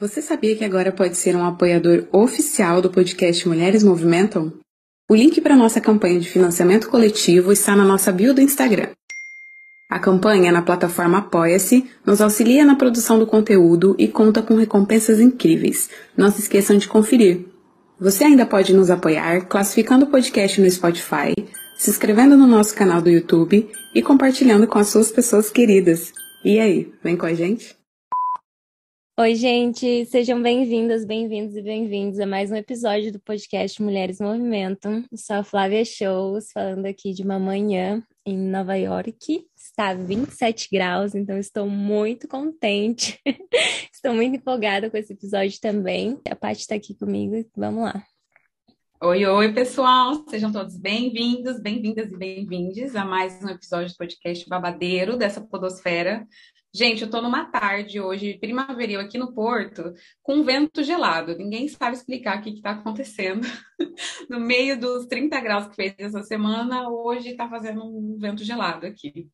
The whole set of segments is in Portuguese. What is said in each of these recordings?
Você sabia que agora pode ser um apoiador oficial do podcast Mulheres Movimentam? O link para nossa campanha de financiamento coletivo está na nossa bio do Instagram. A campanha na plataforma Apoia-se nos auxilia na produção do conteúdo e conta com recompensas incríveis. Não se esqueçam de conferir. Você ainda pode nos apoiar classificando o podcast no Spotify, se inscrevendo no nosso canal do YouTube e compartilhando com as suas pessoas queridas. E aí, vem com a gente? Oi, gente, sejam bem-vindas, bem-vindos e bem-vindos a mais um episódio do podcast Mulheres Movimento. Eu sou a Flávia Shows, falando aqui de uma manhã em Nova York. Está 27 graus, então estou muito contente. estou muito empolgada com esse episódio também. A Paty está aqui comigo, vamos lá. Oi, oi, pessoal! Sejam todos bem-vindos, bem-vindas e bem-vindes a mais um episódio do podcast babadeiro dessa podosfera Gente, eu tô numa tarde hoje, primaveril, aqui no Porto, com vento gelado. Ninguém sabe explicar o que está acontecendo. no meio dos 30 graus que fez essa semana, hoje está fazendo um vento gelado aqui.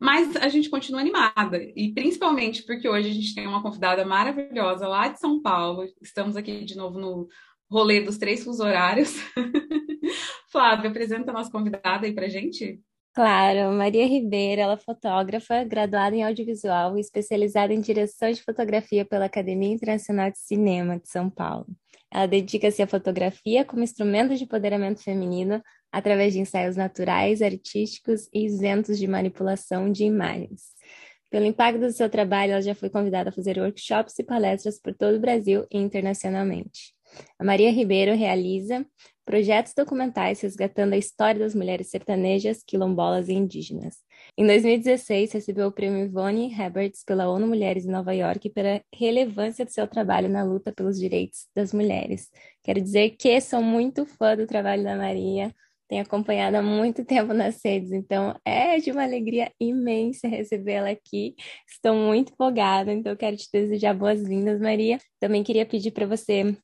Mas a gente continua animada, e principalmente porque hoje a gente tem uma convidada maravilhosa lá de São Paulo. Estamos aqui de novo no rolê dos três fusos horários. Flávia, apresenta a nossa convidada aí pra gente. Claro, Maria Ribeiro, ela é fotógrafa, graduada em audiovisual e especializada em direção de fotografia pela Academia Internacional de Cinema de São Paulo. Ela dedica-se à fotografia como instrumento de empoderamento feminino através de ensaios naturais, artísticos e isentos de manipulação de imagens. Pelo impacto do seu trabalho, ela já foi convidada a fazer workshops e palestras por todo o Brasil e internacionalmente. A Maria Ribeiro realiza projetos documentais resgatando a história das mulheres sertanejas, quilombolas e indígenas. Em 2016, recebeu o prêmio Ivone Herberts pela ONU Mulheres em Nova York pela relevância do seu trabalho na luta pelos direitos das mulheres. Quero dizer que sou muito fã do trabalho da Maria, tenho acompanhado há muito tempo nas redes, então é de uma alegria imensa recebê-la aqui. Estou muito empolgada, então quero te desejar boas-vindas, Maria. Também queria pedir para você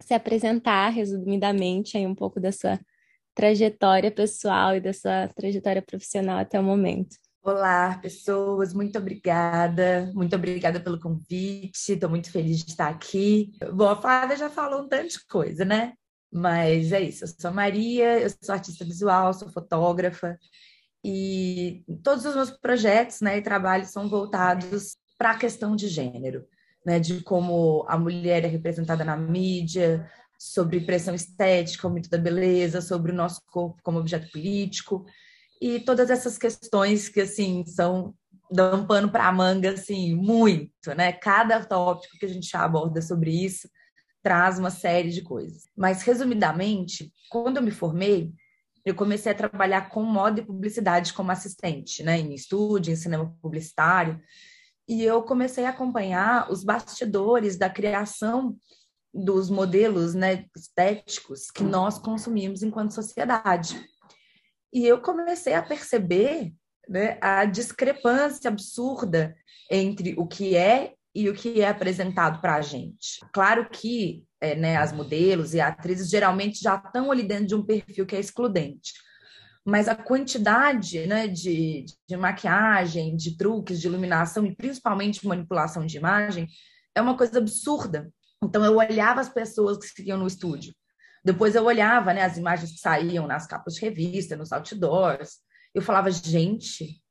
se apresentar resumidamente aí um pouco da sua trajetória pessoal e da sua trajetória profissional até o momento. Olá, pessoas, muito obrigada, muito obrigada pelo convite, estou muito feliz de estar aqui. Bom, a Flávia já falou um tanto de coisa, né? Mas é isso, eu sou Maria, eu sou artista visual, sou fotógrafa, e todos os meus projetos né, e trabalhos são voltados para a questão de gênero né, de como a mulher é representada na mídia, sobre pressão estética, o mito da beleza, sobre o nosso corpo como objeto político e todas essas questões que assim são dão pano para a manga assim muito, né? Cada tópico que a gente aborda sobre isso traz uma série de coisas. Mas resumidamente, quando eu me formei, eu comecei a trabalhar com moda e publicidade como assistente, né, em estúdio, em cinema publicitário e eu comecei a acompanhar os bastidores da criação dos modelos né, estéticos que nós consumimos enquanto sociedade. E eu comecei a perceber né, a discrepância absurda entre o que é e o que é apresentado para a gente. Claro que é, né, as modelos e atrizes geralmente já estão ali dentro de um perfil que é excludente mas a quantidade né, de, de maquiagem, de truques, de iluminação e principalmente manipulação de imagem é uma coisa absurda. Então eu olhava as pessoas que seguiam no estúdio, depois eu olhava né, as imagens que saíam nas capas de revista, nos outdoors, eu falava, gente,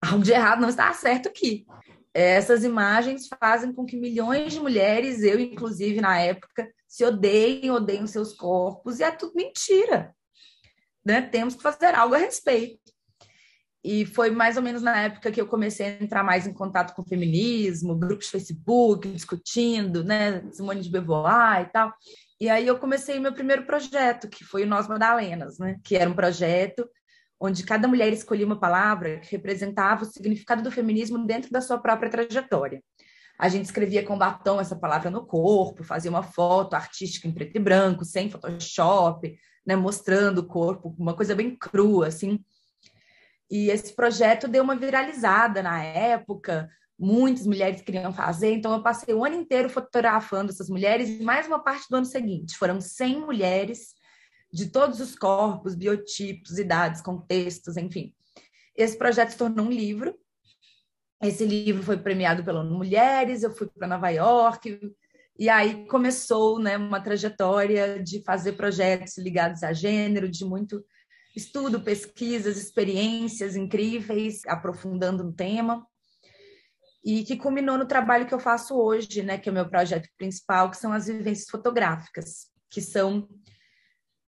algo de errado não está certo aqui. Essas imagens fazem com que milhões de mulheres, eu inclusive na época, se odeiem, odeiem seus corpos, e é tudo mentira né, temos que fazer algo a respeito. E foi mais ou menos na época que eu comecei a entrar mais em contato com o feminismo, grupos de Facebook, discutindo, né, Simone de Beauvoir e tal. E aí eu comecei meu primeiro projeto, que foi o Nós Madalenas, né, que era um projeto onde cada mulher escolhia uma palavra que representava o significado do feminismo dentro da sua própria trajetória. A gente escrevia com batom essa palavra no corpo, fazia uma foto artística em preto e branco, sem Photoshop, né, mostrando o corpo, uma coisa bem crua, assim. E esse projeto deu uma viralizada na época, muitas mulheres queriam fazer, então eu passei o ano inteiro fotografando essas mulheres e mais uma parte do ano seguinte. Foram 100 mulheres de todos os corpos, biotipos, idades, contextos, enfim. Esse projeto se tornou um livro. Esse livro foi premiado pela Mulheres, eu fui para Nova York, e aí começou né, uma trajetória de fazer projetos ligados a gênero, de muito estudo, pesquisas, experiências incríveis, aprofundando no tema, e que culminou no trabalho que eu faço hoje, né, que é o meu projeto principal, que são as vivências fotográficas, que são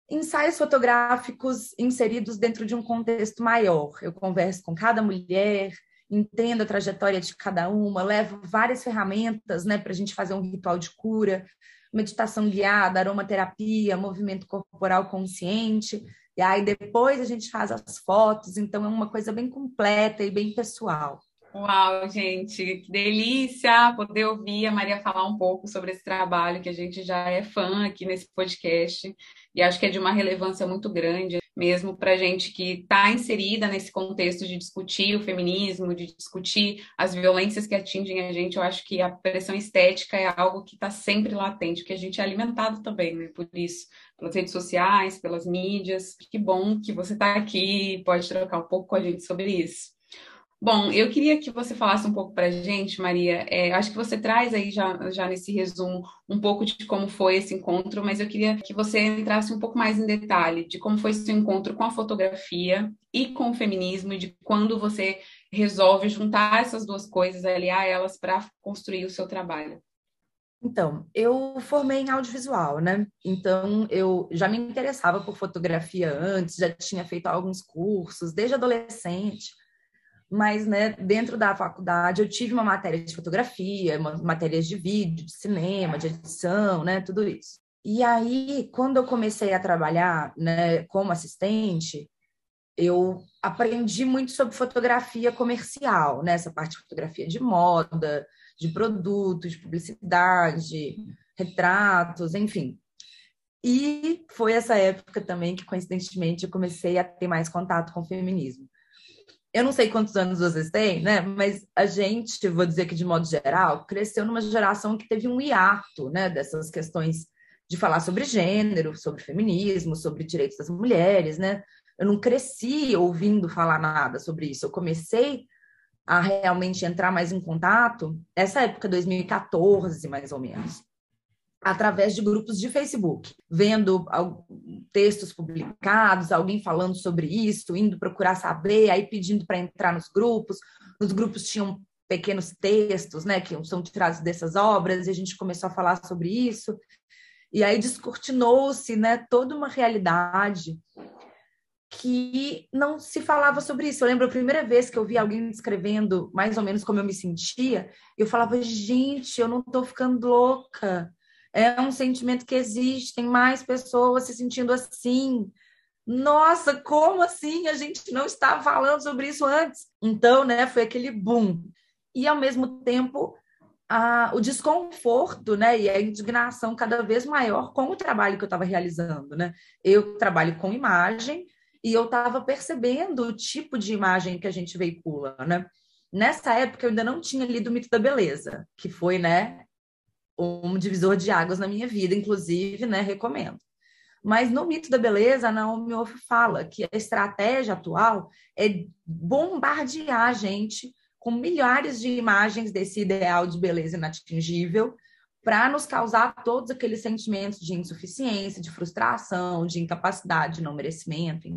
ensaios fotográficos inseridos dentro de um contexto maior. Eu converso com cada mulher, entendo a trajetória de cada uma, levo várias ferramentas né, para a gente fazer um ritual de cura, meditação guiada, aromaterapia, movimento corporal consciente. E aí depois a gente faz as fotos, então é uma coisa bem completa e bem pessoal. Uau, gente, que delícia poder ouvir a Maria falar um pouco sobre esse trabalho que a gente já é fã aqui nesse podcast e acho que é de uma relevância muito grande mesmo para gente que está inserida nesse contexto de discutir o feminismo, de discutir as violências que atingem a gente. Eu acho que a pressão estética é algo que está sempre latente, que a gente é alimentado também, né? Por isso, pelas redes sociais, pelas mídias. Que bom que você está aqui, pode trocar um pouco com a gente sobre isso. Bom, eu queria que você falasse um pouco para a gente, Maria. É, acho que você traz aí já, já nesse resumo um pouco de como foi esse encontro, mas eu queria que você entrasse um pouco mais em detalhe de como foi esse encontro com a fotografia e com o feminismo e de quando você resolve juntar essas duas coisas, aliar elas para construir o seu trabalho. Então, eu formei em audiovisual, né? Então, eu já me interessava por fotografia antes, já tinha feito alguns cursos desde adolescente mas né, dentro da faculdade eu tive uma matéria de fotografia, matérias de vídeo, de cinema, de edição, né, tudo isso. E aí, quando eu comecei a trabalhar né, como assistente, eu aprendi muito sobre fotografia comercial, né, essa parte de fotografia de moda, de produtos, de publicidade, retratos, enfim. E foi essa época também que, coincidentemente, eu comecei a ter mais contato com o feminismo eu não sei quantos anos vocês têm, né? Mas a gente, vou dizer que de modo geral, cresceu numa geração que teve um hiato, né? Dessas questões de falar sobre gênero, sobre feminismo, sobre direitos das mulheres, né? Eu não cresci ouvindo falar nada sobre isso. Eu comecei a realmente entrar mais em contato essa época 2014, mais ou menos através de grupos de Facebook, vendo textos publicados, alguém falando sobre isso, indo procurar saber, aí pedindo para entrar nos grupos. Nos grupos tinham pequenos textos, né, que são tirados dessas obras, e a gente começou a falar sobre isso. E aí descortinou-se, né, toda uma realidade que não se falava sobre isso. Eu lembro a primeira vez que eu vi alguém escrevendo mais ou menos como eu me sentia, eu falava, gente, eu não estou ficando louca é um sentimento que existe, tem mais pessoas se sentindo assim. Nossa, como assim? A gente não estava falando sobre isso antes. Então, né, foi aquele boom. E, ao mesmo tempo, a, o desconforto né, e a indignação cada vez maior com o trabalho que eu estava realizando. Né? Eu trabalho com imagem e eu estava percebendo o tipo de imagem que a gente veicula. Né? Nessa época, eu ainda não tinha lido o Mito da Beleza, que foi né, um divisor de águas na minha vida, inclusive, né, recomendo. Mas no mito da beleza, a Naomi Wolf fala que a estratégia atual é bombardear a gente com milhares de imagens desse ideal de beleza inatingível para nos causar todos aqueles sentimentos de insuficiência, de frustração, de incapacidade, de não merecimento.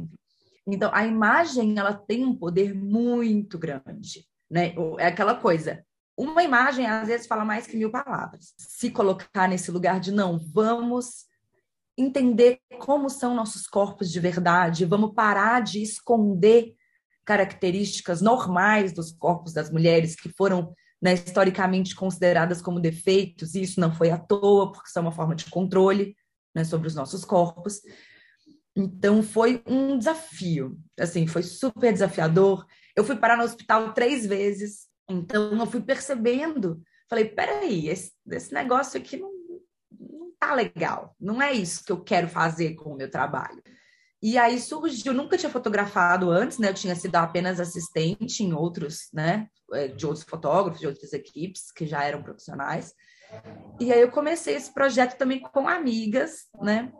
Então, a imagem ela tem um poder muito grande, né? É aquela coisa, uma imagem, às vezes, fala mais que mil palavras. Se colocar nesse lugar de não, vamos entender como são nossos corpos de verdade, vamos parar de esconder características normais dos corpos das mulheres que foram né, historicamente consideradas como defeitos, e isso não foi à toa, porque são uma forma de controle né, sobre os nossos corpos. Então foi um desafio, assim, foi super desafiador. Eu fui parar no hospital três vezes, então eu fui percebendo, falei, peraí, esse, esse negócio aqui não, não tá legal, não é isso que eu quero fazer com o meu trabalho. E aí surgiu, nunca tinha fotografado antes, né? Eu tinha sido apenas assistente em outros, né? É, de outros fotógrafos, de outras equipes que já eram profissionais. E aí eu comecei esse projeto também com amigas, né?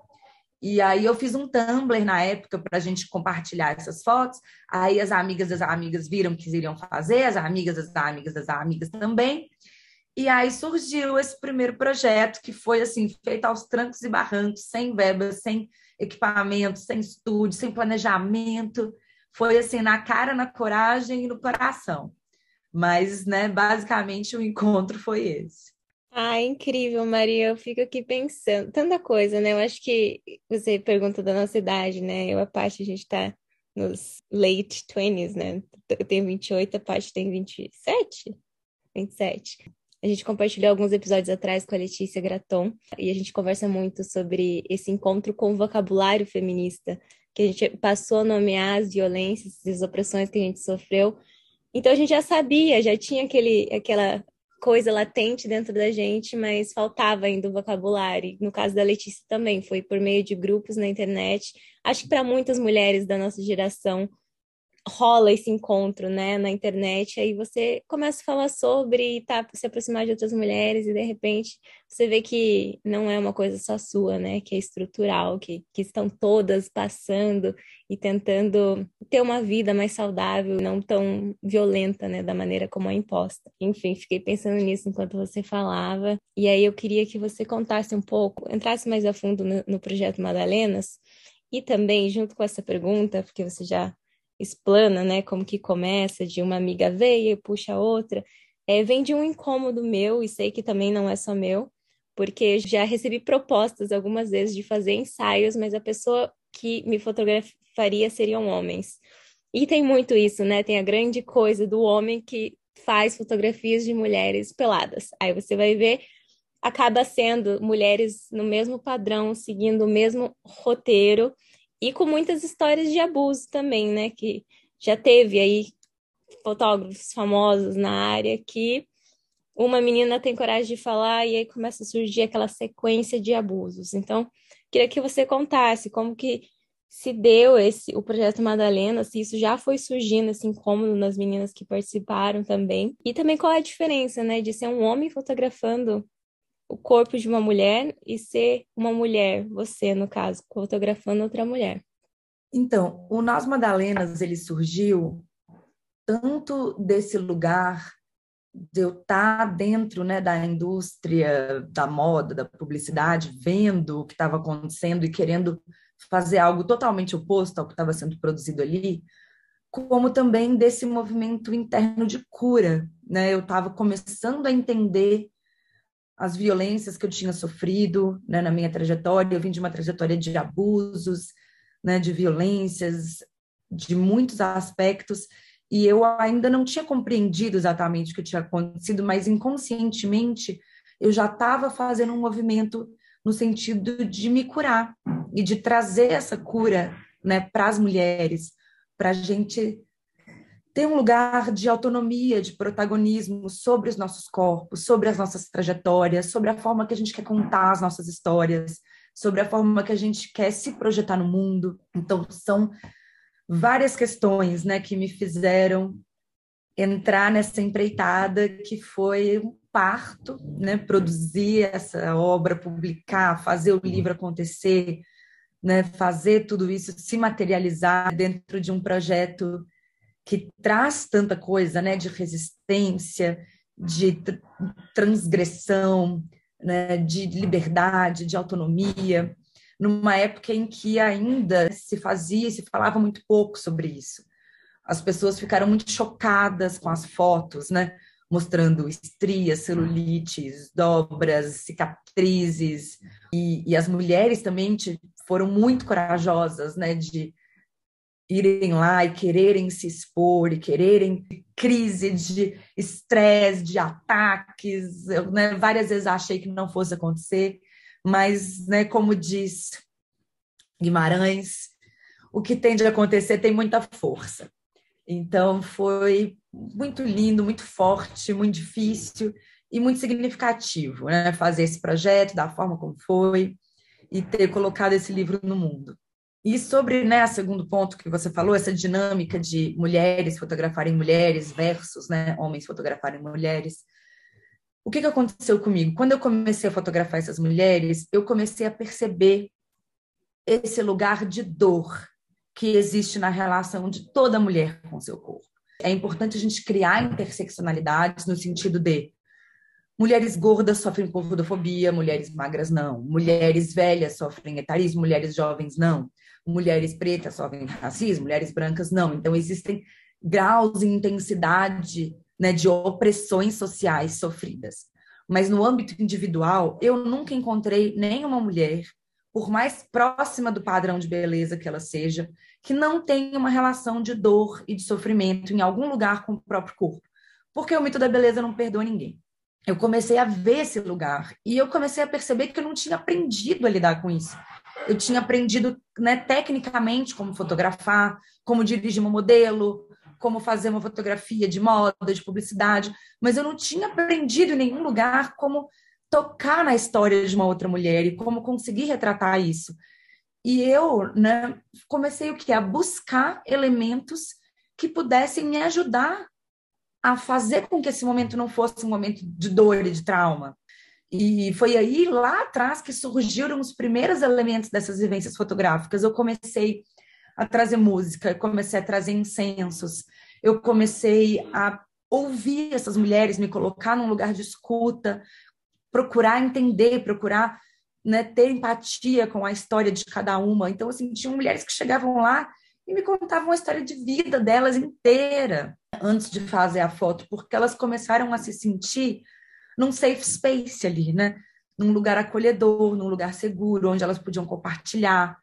E aí eu fiz um Tumblr na época para a gente compartilhar essas fotos. Aí as amigas das amigas viram que iriam fazer, as amigas das amigas das amigas também. E aí surgiu esse primeiro projeto que foi assim feito aos trancos e barrancos, sem verba, sem equipamento, sem estúdio, sem planejamento. Foi assim, na cara, na coragem e no coração. Mas, né, basicamente o encontro foi esse. Ah, incrível, Maria. Eu fico aqui pensando, tanta coisa, né? Eu acho que você pergunta da nossa idade, né? Eu, a parte, a gente tá nos late 20s, né? Eu tenho 28, a parte tem 27? 27. A gente compartilhou alguns episódios atrás com a Letícia Graton e a gente conversa muito sobre esse encontro com o vocabulário feminista, que a gente passou a nomear as violências as opressões que a gente sofreu. Então a gente já sabia, já tinha aquele, aquela coisa latente dentro da gente, mas faltava ainda o vocabulário. No caso da Letícia também, foi por meio de grupos na internet. Acho que para muitas mulheres da nossa geração rola esse encontro, né, na internet, aí você começa a falar sobre tá, se aproximar de outras mulheres e de repente você vê que não é uma coisa só sua, né, que é estrutural, que, que estão todas passando e tentando ter uma vida mais saudável, não tão violenta, né, da maneira como é imposta. Enfim, fiquei pensando nisso enquanto você falava, e aí eu queria que você contasse um pouco, entrasse mais a fundo no, no projeto Madalenas, e também, junto com essa pergunta, porque você já explana, né, como que começa, de uma amiga veio e puxa outra, é, vem de um incômodo meu, e sei que também não é só meu, porque já recebi propostas algumas vezes de fazer ensaios, mas a pessoa que me fotografaria seriam homens. E tem muito isso, né? Tem a grande coisa do homem que faz fotografias de mulheres peladas. Aí você vai ver, acaba sendo mulheres no mesmo padrão, seguindo o mesmo roteiro, e com muitas histórias de abuso também, né? Que já teve aí fotógrafos famosos na área que uma menina tem coragem de falar e aí começa a surgir aquela sequência de abusos. Então, queria que você contasse como que se deu esse o projeto Madalena, se isso já foi surgindo esse incômodo nas meninas que participaram também, e também qual é a diferença, né, de ser um homem fotografando o corpo de uma mulher e ser uma mulher, você, no caso, fotografando outra mulher. Então, o Nós Madalenas, ele surgiu tanto desse lugar de eu estar dentro né, da indústria da moda, da publicidade, vendo o que estava acontecendo e querendo fazer algo totalmente oposto ao que estava sendo produzido ali, como também desse movimento interno de cura. Né? Eu estava começando a entender as violências que eu tinha sofrido né, na minha trajetória. Eu vim de uma trajetória de abusos, né, de violências, de muitos aspectos, e eu ainda não tinha compreendido exatamente o que tinha acontecido, mas inconscientemente eu já estava fazendo um movimento no sentido de me curar e de trazer essa cura né, para as mulheres, para a gente ter um lugar de autonomia, de protagonismo sobre os nossos corpos, sobre as nossas trajetórias, sobre a forma que a gente quer contar as nossas histórias, sobre a forma que a gente quer se projetar no mundo. Então, são várias questões né, que me fizeram entrar nessa empreitada que foi um parto, né, produzir essa obra, publicar, fazer o livro acontecer, né, fazer tudo isso se materializar dentro de um projeto que traz tanta coisa, né, de resistência, de transgressão, né, de liberdade, de autonomia, numa época em que ainda se fazia e se falava muito pouco sobre isso. As pessoas ficaram muito chocadas com as fotos, né? mostrando estrias, celulites, dobras, cicatrizes. E, e as mulheres também foram muito corajosas, né, de irem lá e quererem se expor e quererem crise de estresse, de ataques. Eu, né, várias vezes achei que não fosse acontecer, mas, né, como diz Guimarães, o que tem de acontecer tem muita força. Então, foi muito lindo, muito forte, muito difícil e muito significativo né? fazer esse projeto da forma como foi e ter colocado esse livro no mundo. E sobre né, segundo ponto que você falou, essa dinâmica de mulheres fotografarem mulheres versus né, homens fotografarem mulheres. O que, que aconteceu comigo? Quando eu comecei a fotografar essas mulheres, eu comecei a perceber esse lugar de dor que existe na relação de toda mulher com seu corpo. É importante a gente criar interseccionalidades no sentido de Mulheres gordas sofrem gordofobia, mulheres magras não. Mulheres velhas sofrem etarismo, mulheres jovens não mulheres pretas sofrem racismo, mulheres brancas não. Então, existem graus e intensidade né, de opressões sociais sofridas. Mas no âmbito individual, eu nunca encontrei nenhuma mulher, por mais próxima do padrão de beleza que ela seja, que não tenha uma relação de dor e de sofrimento em algum lugar com o próprio corpo. Porque o mito da beleza não perdoa ninguém. Eu comecei a ver esse lugar e eu comecei a perceber que eu não tinha aprendido a lidar com isso eu tinha aprendido né, tecnicamente como fotografar, como dirigir um modelo, como fazer uma fotografia de moda, de publicidade, mas eu não tinha aprendido em nenhum lugar como tocar na história de uma outra mulher e como conseguir retratar isso. E eu né, comecei o que? A buscar elementos que pudessem me ajudar a fazer com que esse momento não fosse um momento de dor e de trauma, e foi aí, lá atrás, que surgiram os primeiros elementos dessas vivências fotográficas. Eu comecei a trazer música, comecei a trazer incensos, eu comecei a ouvir essas mulheres, me colocar num lugar de escuta, procurar entender, procurar né, ter empatia com a história de cada uma. Então, assim, tinham mulheres que chegavam lá e me contavam a história de vida delas inteira antes de fazer a foto, porque elas começaram a se sentir num safe space ali, né? Num lugar acolhedor, num lugar seguro, onde elas podiam compartilhar,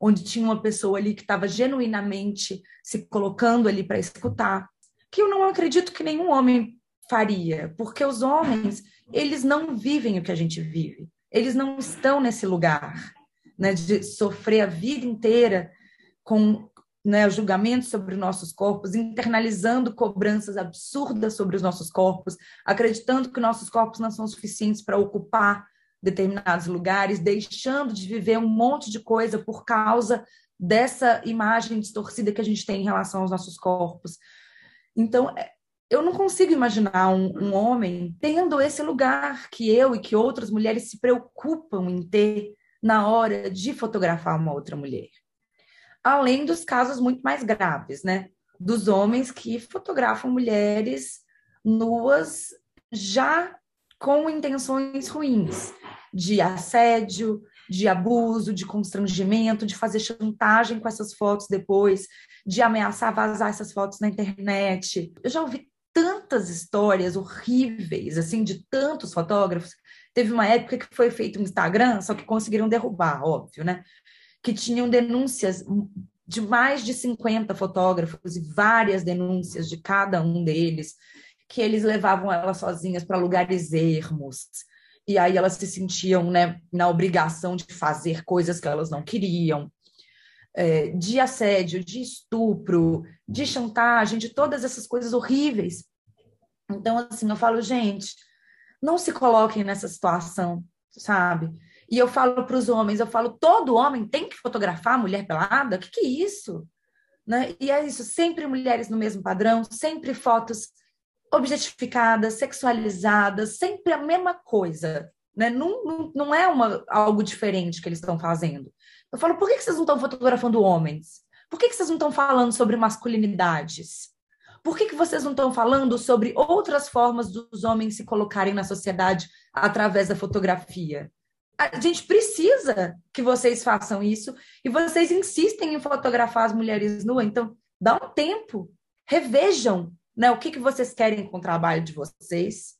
onde tinha uma pessoa ali que estava genuinamente se colocando ali para escutar, que eu não acredito que nenhum homem faria, porque os homens, eles não vivem o que a gente vive. Eles não estão nesse lugar, né, de sofrer a vida inteira com né, julgamentos sobre nossos corpos, internalizando cobranças absurdas sobre os nossos corpos, acreditando que nossos corpos não são suficientes para ocupar determinados lugares, deixando de viver um monte de coisa por causa dessa imagem distorcida que a gente tem em relação aos nossos corpos. Então, é, eu não consigo imaginar um, um homem tendo esse lugar que eu e que outras mulheres se preocupam em ter na hora de fotografar uma outra mulher além dos casos muito mais graves, né? Dos homens que fotografam mulheres nuas já com intenções ruins, de assédio, de abuso, de constrangimento, de fazer chantagem com essas fotos depois, de ameaçar vazar essas fotos na internet. Eu já ouvi tantas histórias horríveis, assim, de tantos fotógrafos. Teve uma época que foi feito um Instagram, só que conseguiram derrubar, óbvio, né? Que tinham denúncias de mais de 50 fotógrafos e várias denúncias de cada um deles, que eles levavam elas sozinhas para lugares ermos, e aí elas se sentiam né, na obrigação de fazer coisas que elas não queriam, é, de assédio, de estupro, de chantagem, de todas essas coisas horríveis. Então, assim, eu falo, gente, não se coloquem nessa situação, sabe? E eu falo para os homens, eu falo, todo homem tem que fotografar a mulher pelada? O que, que é isso? Né? E é isso, sempre mulheres no mesmo padrão, sempre fotos objetificadas, sexualizadas, sempre a mesma coisa. Né? Não, não, não é uma, algo diferente que eles estão fazendo. Eu falo, por que, que vocês não estão fotografando homens? Por que, que vocês não estão falando sobre masculinidades? Por que, que vocês não estão falando sobre outras formas dos homens se colocarem na sociedade através da fotografia? A gente precisa que vocês façam isso e vocês insistem em fotografar as mulheres nuas, então dá um tempo, revejam né? O que, que vocês querem com o trabalho de vocês?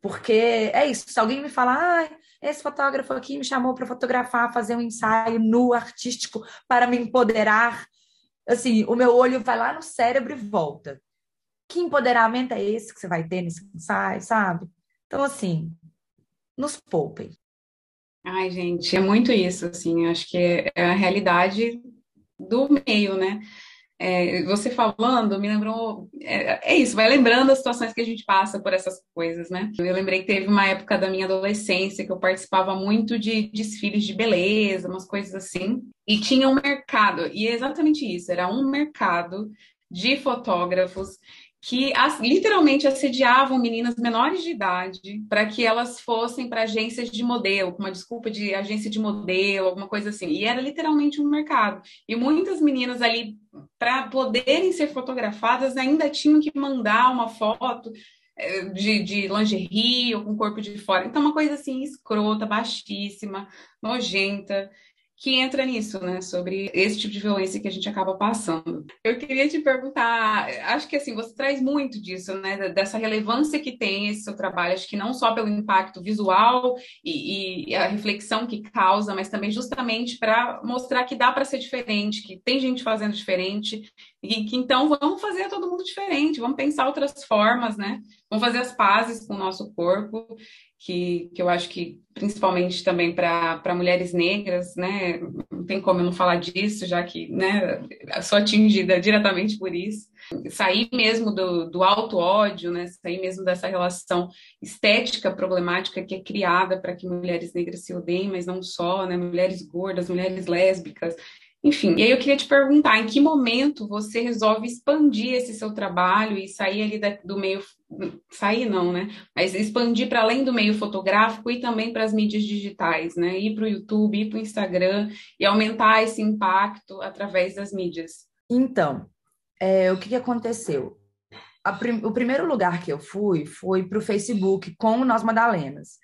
Porque é isso, se alguém me falar, ah, esse fotógrafo aqui me chamou para fotografar, fazer um ensaio nu artístico para me empoderar, assim, o meu olho vai lá no cérebro e volta. Que empoderamento é esse que você vai ter nesse ensaio, sabe? Então, assim, nos poupem. Ai, gente, é muito isso, assim, acho que é a realidade do meio, né? É, você falando me lembrou. É, é, isso, vai lembrando as situações que a gente passa por essas coisas, né? Eu lembrei que teve uma época da minha adolescência que eu participava muito de desfiles de beleza, umas coisas assim, e tinha um mercado, e é exatamente isso: era um mercado de fotógrafos que as, literalmente assediavam meninas menores de idade para que elas fossem para agências de modelo, com uma desculpa de agência de modelo, alguma coisa assim. E era literalmente um mercado. E muitas meninas ali, para poderem ser fotografadas, ainda tinham que mandar uma foto eh, de, de lingerie ou com corpo de fora. Então, uma coisa assim, escrota, baixíssima, nojenta que entra nisso, né? Sobre esse tipo de violência que a gente acaba passando. Eu queria te perguntar, acho que assim, você traz muito disso, né? Dessa relevância que tem esse seu trabalho, acho que não só pelo impacto visual e, e a reflexão que causa, mas também justamente para mostrar que dá para ser diferente, que tem gente fazendo diferente, e que então vamos fazer todo mundo diferente, vamos pensar outras formas, né? Vamos fazer as pazes com o nosso corpo que, que eu acho que, principalmente também para mulheres negras, né, não tem como eu não falar disso, já que né, sou atingida diretamente por isso. Sair mesmo do, do auto-ódio, né, sair mesmo dessa relação estética problemática que é criada para que mulheres negras se odeiem, mas não só, né, mulheres gordas, mulheres lésbicas, enfim, e aí eu queria te perguntar, em que momento você resolve expandir esse seu trabalho e sair ali da, do meio, sair não, né? Mas expandir para além do meio fotográfico e também para as mídias digitais, né? Ir para o YouTube, ir para o Instagram e aumentar esse impacto através das mídias. Então, é, o que, que aconteceu? Prim o primeiro lugar que eu fui foi para o Facebook com o Nós Madalenas.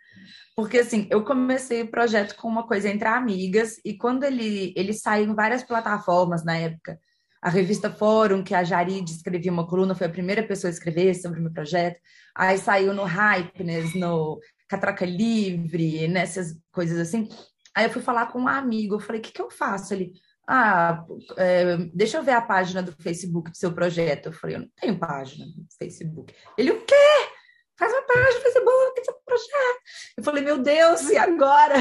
Porque, assim, eu comecei o projeto com uma coisa entre amigas, e quando ele, ele saiu em várias plataformas na época, a revista Fórum, que a Jarid escrevia uma coluna, foi a primeira pessoa a escrever sobre o meu projeto. Aí saiu no Hypeness, no Catraca Livre, nessas coisas assim. Aí eu fui falar com um amigo, eu falei, o que, que eu faço? Ele, ah, é, deixa eu ver a página do Facebook do seu projeto. Eu falei, eu não tenho página do Facebook. Ele, o quê? Faz uma página no Facebook, tem seu projeto. Eu falei, meu Deus, e agora?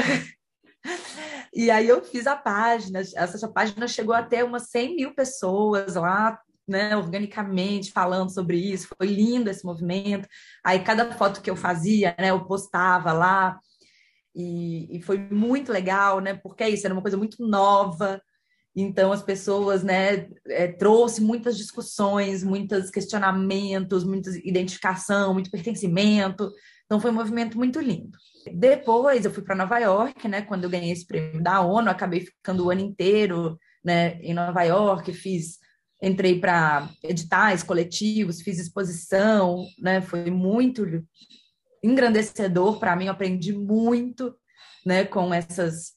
E aí eu fiz a página, essa página chegou até umas 100 mil pessoas lá, né, organicamente falando sobre isso, foi lindo esse movimento. Aí cada foto que eu fazia, né, eu postava lá, e, e foi muito legal, né, porque é isso, era uma coisa muito nova, então, as pessoas, né, é, trouxe muitas discussões, muitos questionamentos, muita identificação, muito pertencimento. Então, foi um movimento muito lindo. Depois, eu fui para Nova York, né, quando eu ganhei esse prêmio da ONU, acabei ficando o ano inteiro, né, em Nova York, fiz entrei para editais coletivos, fiz exposição, né? Foi muito engrandecedor para mim, eu aprendi muito, né, com essas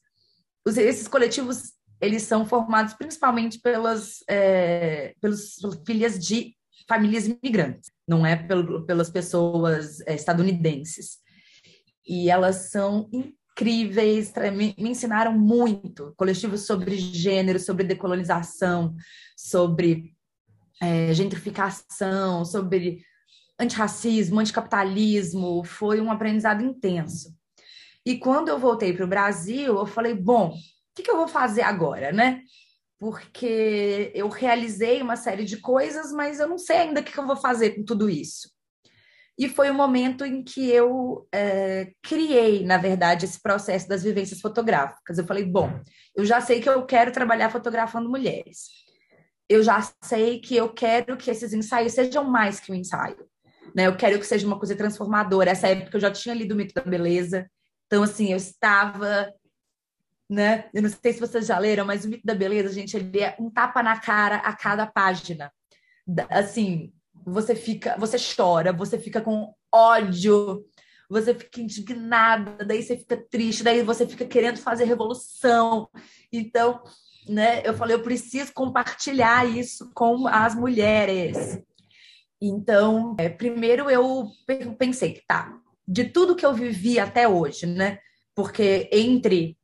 esses coletivos eles são formados principalmente pelas, é, pelos filhas de famílias imigrantes, não é pelo, pelas pessoas é, estadunidenses. E elas são incríveis, me, me ensinaram muito, coletivos sobre gênero, sobre decolonização, sobre é, gentrificação, sobre antirracismo, anticapitalismo, foi um aprendizado intenso. E quando eu voltei para o Brasil, eu falei, bom, que, que eu vou fazer agora, né? Porque eu realizei uma série de coisas, mas eu não sei ainda o que, que eu vou fazer com tudo isso. E foi o momento em que eu é, criei, na verdade, esse processo das vivências fotográficas. Eu falei, bom, eu já sei que eu quero trabalhar fotografando mulheres. Eu já sei que eu quero que esses ensaios sejam mais que um ensaio. Né? Eu quero que seja uma coisa transformadora. Essa época eu já tinha lido o Mito da Beleza. Então, assim, eu estava né? Eu não sei se vocês já leram, mas o mito da beleza, gente, ele é um tapa na cara a cada página. Assim, você fica, você chora, você fica com ódio, você fica indignada, daí você fica triste, daí você fica querendo fazer revolução. Então, né, eu falei, eu preciso compartilhar isso com as mulheres. Então, é, primeiro eu pensei tá, de tudo que eu vivi até hoje, né? Porque entre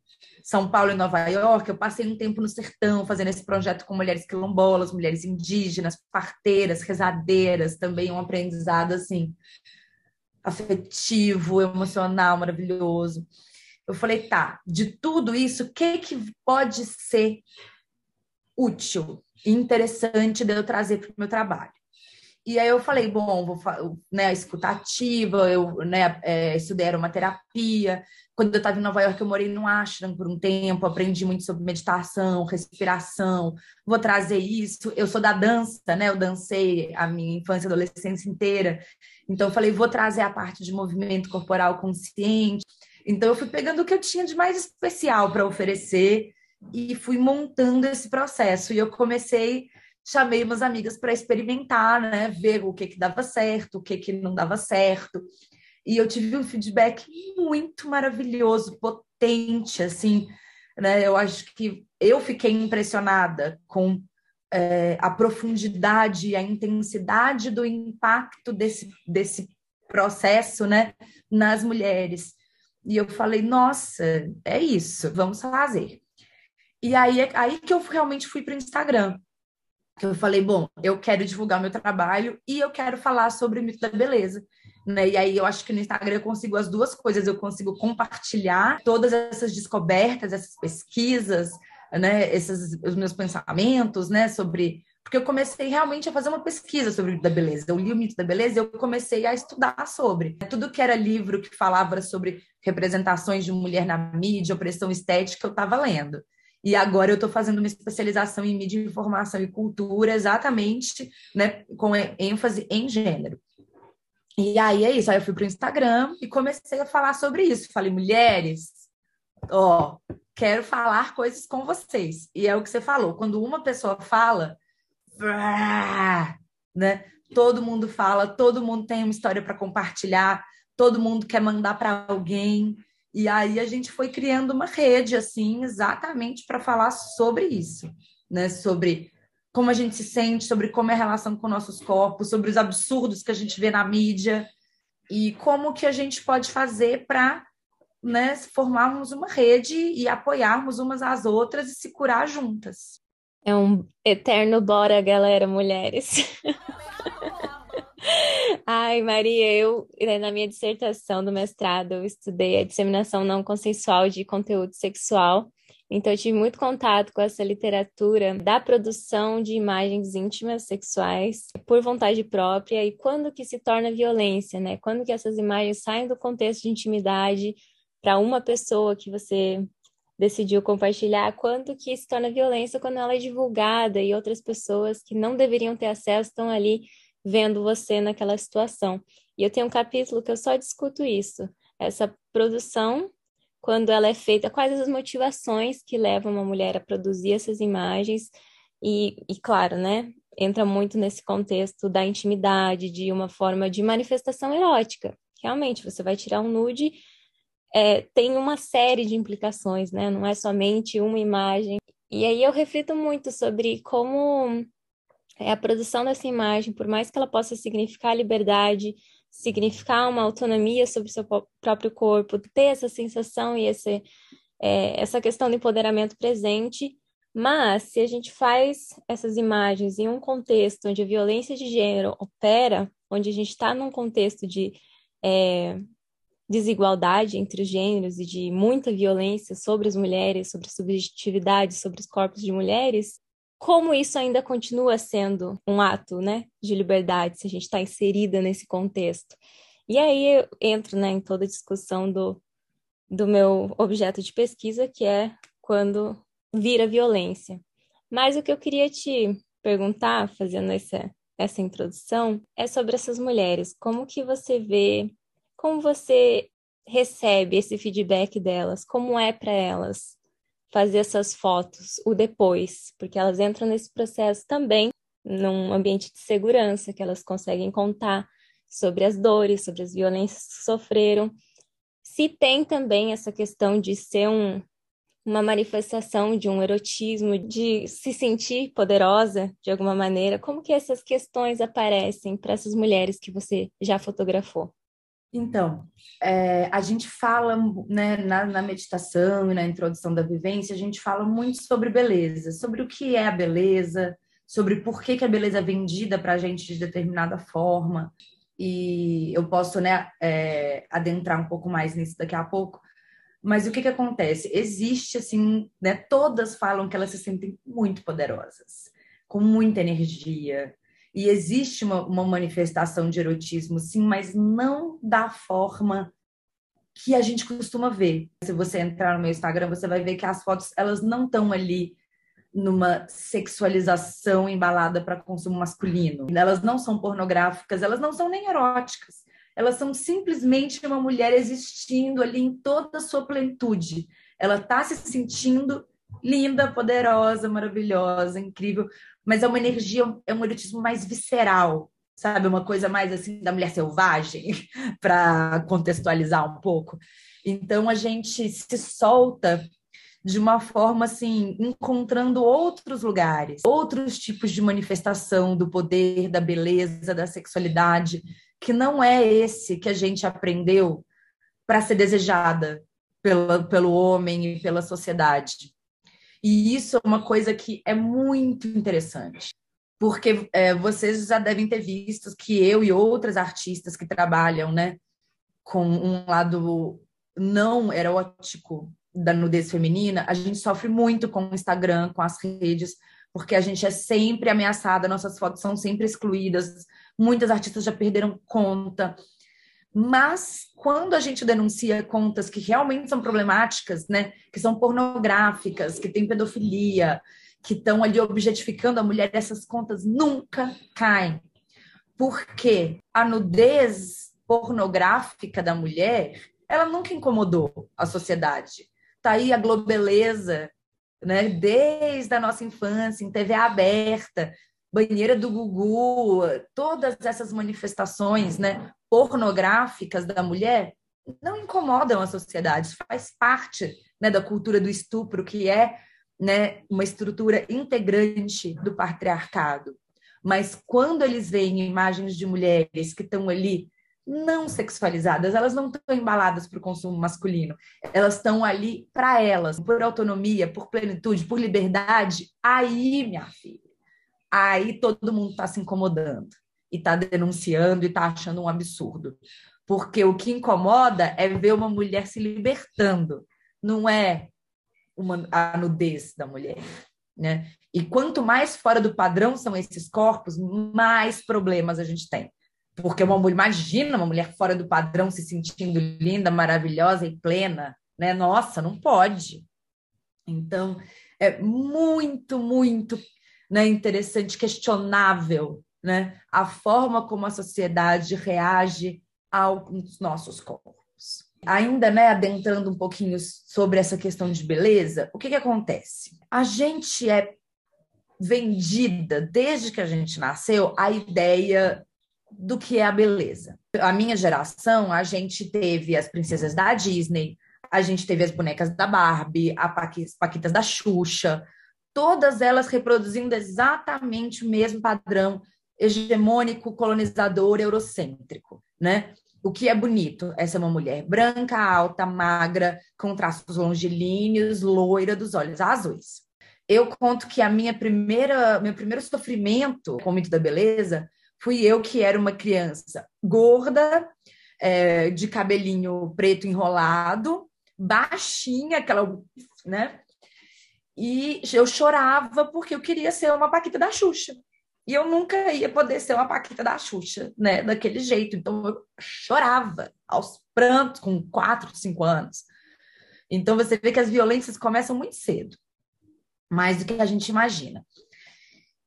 São Paulo e Nova York, eu passei um tempo no sertão fazendo esse projeto com mulheres quilombolas, mulheres indígenas, parteiras, rezadeiras, também um aprendizado assim afetivo, emocional, maravilhoso. Eu falei, tá, de tudo isso, o que que pode ser útil e interessante de eu trazer para o meu trabalho? E aí eu falei, bom, vou, né, escutativa, eu né, é, estudei aromaterapia. Quando eu estava em Nova York, eu morei num ashram por um tempo, aprendi muito sobre meditação, respiração. Vou trazer isso. Eu sou da dança, né? Eu dancei a minha infância e adolescência inteira. Então eu falei, vou trazer a parte de movimento corporal consciente. Então eu fui pegando o que eu tinha de mais especial para oferecer e fui montando esse processo. E eu comecei chamei umas amigas para experimentar, né? Ver o que que dava certo, o que que não dava certo. E eu tive um feedback muito maravilhoso, potente, assim, né? Eu acho que eu fiquei impressionada com é, a profundidade e a intensidade do impacto desse, desse processo, né? Nas mulheres. E eu falei, nossa, é isso, vamos fazer. E aí, aí que eu realmente fui para o Instagram eu falei, bom, eu quero divulgar meu trabalho e eu quero falar sobre o mito da beleza. Né? E aí eu acho que no Instagram eu consigo as duas coisas, eu consigo compartilhar todas essas descobertas, essas pesquisas, né, esses os meus pensamentos, né, sobre porque eu comecei realmente a fazer uma pesquisa sobre o mito da beleza. Eu li o mito da beleza e eu comecei a estudar sobre. Tudo que era livro que falava sobre representações de mulher na mídia, opressão estética, eu estava lendo. E agora eu estou fazendo uma especialização em mídia, informação e cultura, exatamente, né, com ênfase em gênero. E aí é isso. Aí eu fui para o Instagram e comecei a falar sobre isso. Falei, mulheres, ó, quero falar coisas com vocês. E é o que você falou. Quando uma pessoa fala, né? Todo mundo fala, todo mundo tem uma história para compartilhar, todo mundo quer mandar para alguém. E aí a gente foi criando uma rede, assim, exatamente para falar sobre isso, né? Sobre como a gente se sente, sobre como é a relação com nossos corpos, sobre os absurdos que a gente vê na mídia e como que a gente pode fazer para né, formarmos uma rede e apoiarmos umas às outras e se curar juntas. É um eterno bora, galera, mulheres. Ai, Maria, eu, né, na minha dissertação do mestrado, eu estudei a disseminação não consensual de conteúdo sexual. Então, eu tive muito contato com essa literatura da produção de imagens íntimas sexuais por vontade própria e quando que se torna violência, né? Quando que essas imagens saem do contexto de intimidade para uma pessoa que você decidiu compartilhar, quanto que se torna violência quando ela é divulgada e outras pessoas que não deveriam ter acesso estão ali vendo você naquela situação. E eu tenho um capítulo que eu só discuto isso, essa produção, quando ela é feita, quais as motivações que levam uma mulher a produzir essas imagens, e, e claro, né, entra muito nesse contexto da intimidade, de uma forma de manifestação erótica. Realmente, você vai tirar um nude, é, tem uma série de implicações, né? Não é somente uma imagem. E aí eu reflito muito sobre como é a produção dessa imagem, por mais que ela possa significar liberdade, significar uma autonomia sobre seu próprio corpo, ter essa sensação e esse, é, essa questão do empoderamento presente, mas se a gente faz essas imagens em um contexto onde a violência de gênero opera, onde a gente está num contexto de é, desigualdade entre os gêneros e de muita violência sobre as mulheres, sobre subjetividade, sobre os corpos de mulheres, como isso ainda continua sendo um ato né, de liberdade, se a gente está inserida nesse contexto. E aí eu entro né, em toda a discussão do, do meu objeto de pesquisa, que é quando vira violência. Mas o que eu queria te perguntar, fazendo essa, essa introdução, é sobre essas mulheres. Como que você vê, como você recebe esse feedback delas? Como é para elas fazer essas fotos, o depois, porque elas entram nesse processo também num ambiente de segurança, que elas conseguem contar sobre as dores, sobre as violências que sofreram. Se tem também essa questão de ser um, uma manifestação de um erotismo, de se sentir poderosa de alguma maneira? Como que essas questões aparecem para essas mulheres que você já fotografou? Então, é, a gente fala né, na, na, meditação e na introdução da vivência, a gente fala muito sobre beleza, sobre o que é a beleza, sobre por que, que a beleza é vendida para a gente de determinada forma. E eu posso né, é, adentrar um pouco mais nisso daqui a pouco. Mas o que, que acontece? Existe, assim, né, todas falam que elas se sentem muito poderosas, com muita energia, e existe uma, uma manifestação de erotismo, sim, mas não da forma que a gente costuma ver. Se você entrar no meu Instagram, você vai ver que as fotos elas não estão ali numa sexualização embalada para consumo masculino. Elas não são pornográficas, elas não são nem eróticas. Elas são simplesmente uma mulher existindo ali em toda a sua plenitude. Ela está se sentindo linda, poderosa, maravilhosa, incrível, mas é uma energia, é um erotismo mais visceral, sabe? Uma coisa mais assim da mulher selvagem, para contextualizar um pouco. Então a gente se solta de uma forma assim, encontrando outros lugares, outros tipos de manifestação do poder, da beleza, da sexualidade, que não é esse que a gente aprendeu para ser desejada pela, pelo homem e pela sociedade. E isso é uma coisa que é muito interessante, porque é, vocês já devem ter visto que eu e outras artistas que trabalham né, com um lado não erótico da nudez feminina, a gente sofre muito com o Instagram, com as redes, porque a gente é sempre ameaçada, nossas fotos são sempre excluídas, muitas artistas já perderam conta. Mas quando a gente denuncia contas que realmente são problemáticas, né, que são pornográficas, que têm pedofilia, que estão ali objetificando a mulher, essas contas nunca caem. Porque a nudez pornográfica da mulher, ela nunca incomodou a sociedade. Tá aí a globeleza, né, desde a nossa infância, em TV aberta, banheira do Gugu, todas essas manifestações, né, pornográficas da mulher não incomodam a sociedade, faz parte né, da cultura do estupro, que é né, uma estrutura integrante do patriarcado. Mas quando eles veem imagens de mulheres que estão ali não sexualizadas, elas não estão embaladas para o consumo masculino, elas estão ali para elas, por autonomia, por plenitude, por liberdade. Aí, minha filha, aí todo mundo está se incomodando e está denunciando e está achando um absurdo. Porque o que incomoda é ver uma mulher se libertando, não é uma, a nudez da mulher. Né? E quanto mais fora do padrão são esses corpos, mais problemas a gente tem. Porque uma mulher, imagina uma mulher fora do padrão se sentindo linda, maravilhosa e plena, né? Nossa, não pode. Então, é muito, muito né, interessante, questionável né? a forma como a sociedade reage aos nossos corpos. Ainda né, adentrando um pouquinho sobre essa questão de beleza, o que, que acontece? A gente é vendida, desde que a gente nasceu, a ideia do que é a beleza. A minha geração, a gente teve as princesas da Disney, a gente teve as bonecas da Barbie, as paquitas da Xuxa, todas elas reproduzindo exatamente o mesmo padrão hegemônico, colonizador, eurocêntrico, né? O que é bonito? Essa é uma mulher branca, alta, magra, com traços longilíneos, loira, dos olhos azuis. Eu conto que a minha primeira, meu primeiro sofrimento com o mito da beleza fui eu que era uma criança gorda, é, de cabelinho preto enrolado, baixinha, aquela, né? E eu chorava porque eu queria ser uma Paquita da Xuxa. E eu nunca ia poder ser uma Paquita da Xuxa, né? Daquele jeito. Então eu chorava aos prantos com quatro, cinco anos. Então você vê que as violências começam muito cedo, mais do que a gente imagina.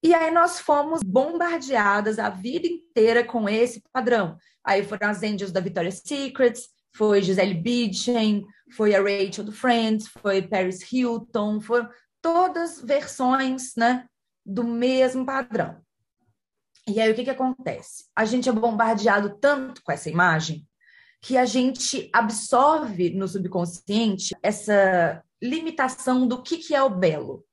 E aí nós fomos bombardeadas a vida inteira com esse padrão. Aí foram as Angels da Victoria's Secret, foi Gisele Bündchen, foi a Rachel do Friends, foi Paris Hilton, foram todas versões, né, do mesmo padrão. E aí o que, que acontece? A gente é bombardeado tanto com essa imagem que a gente absorve no subconsciente essa limitação do que, que é o belo.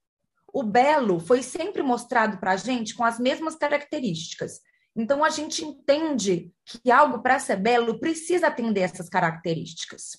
O belo foi sempre mostrado para a gente com as mesmas características. Então, a gente entende que algo para ser belo precisa atender essas características.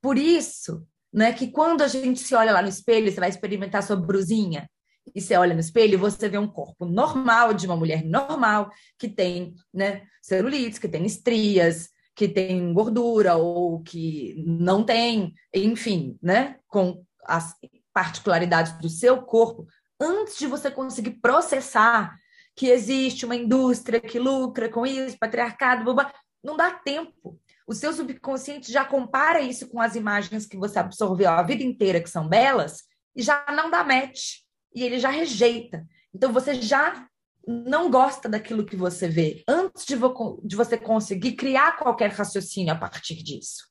Por isso, né, que quando a gente se olha lá no espelho, você vai experimentar sua brusinha, e você olha no espelho, você vê um corpo normal de uma mulher normal que tem, né, celulites, que tem estrias, que tem gordura ou que não tem, enfim, né, com as particularidades do seu corpo, antes de você conseguir processar que existe uma indústria que lucra com isso, patriarcado, blá, não dá tempo. O seu subconsciente já compara isso com as imagens que você absorveu a vida inteira, que são belas, e já não dá match. E ele já rejeita. Então você já não gosta daquilo que você vê, antes de, vo de você conseguir criar qualquer raciocínio a partir disso.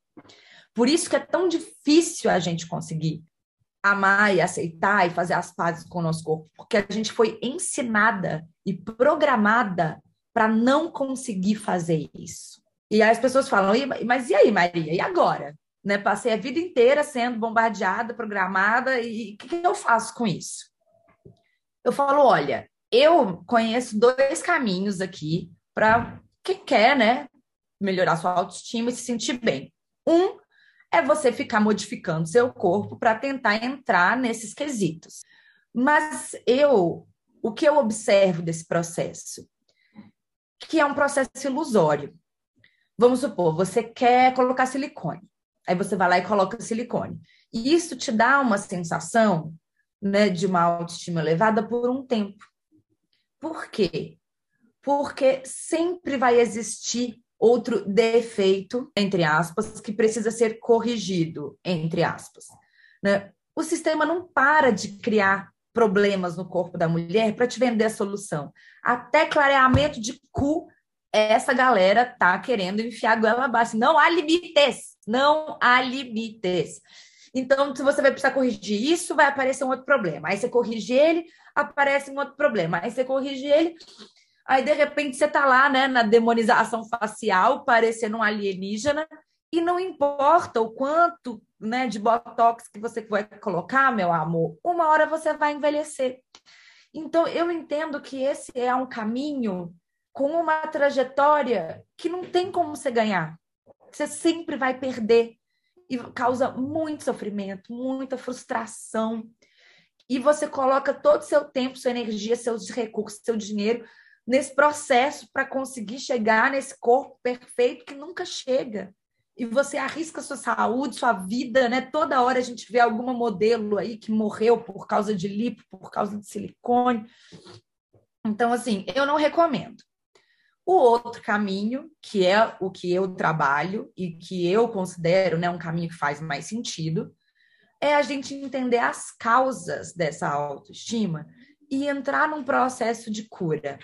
Por isso que é tão difícil a gente conseguir amar e aceitar e fazer as pazes com o nosso corpo, porque a gente foi ensinada e programada para não conseguir fazer isso. E aí as pessoas falam, mas e aí, Maria? E agora? Né? Passei a vida inteira sendo bombardeada, programada, e o que, que eu faço com isso? Eu falo, olha, eu conheço dois caminhos aqui para quem quer, né, melhorar sua autoestima e se sentir bem. Um é você ficar modificando seu corpo para tentar entrar nesses quesitos. Mas eu, o que eu observo desse processo? Que é um processo ilusório. Vamos supor, você quer colocar silicone. Aí você vai lá e coloca silicone. E isso te dá uma sensação né, de uma autoestima elevada por um tempo. Por quê? Porque sempre vai existir outro defeito, entre aspas, que precisa ser corrigido, entre aspas. Né? O sistema não para de criar problemas no corpo da mulher para te vender a solução. Até clareamento de cu, essa galera tá querendo enfiar a goela abaixo. Não há limites, não há limites. Então, se você vai precisar corrigir isso, vai aparecer um outro problema. Aí você corrige ele, aparece um outro problema. Aí você corrige ele, aí de repente você tá lá, né, na demonização facial, parecendo um alienígena, e não importa o quanto, né, de botox que você vai colocar, meu amor, uma hora você vai envelhecer. Então, eu entendo que esse é um caminho com uma trajetória que não tem como você ganhar. Você sempre vai perder e causa muito sofrimento, muita frustração. E você coloca todo o seu tempo, sua energia, seus recursos, seu dinheiro nesse processo para conseguir chegar nesse corpo perfeito que nunca chega. E você arrisca sua saúde, sua vida, né? Toda hora a gente vê alguma modelo aí que morreu por causa de lipo, por causa de silicone. Então, assim, eu não recomendo. O outro caminho, que é o que eu trabalho e que eu considero né, um caminho que faz mais sentido, é a gente entender as causas dessa autoestima e entrar num processo de cura.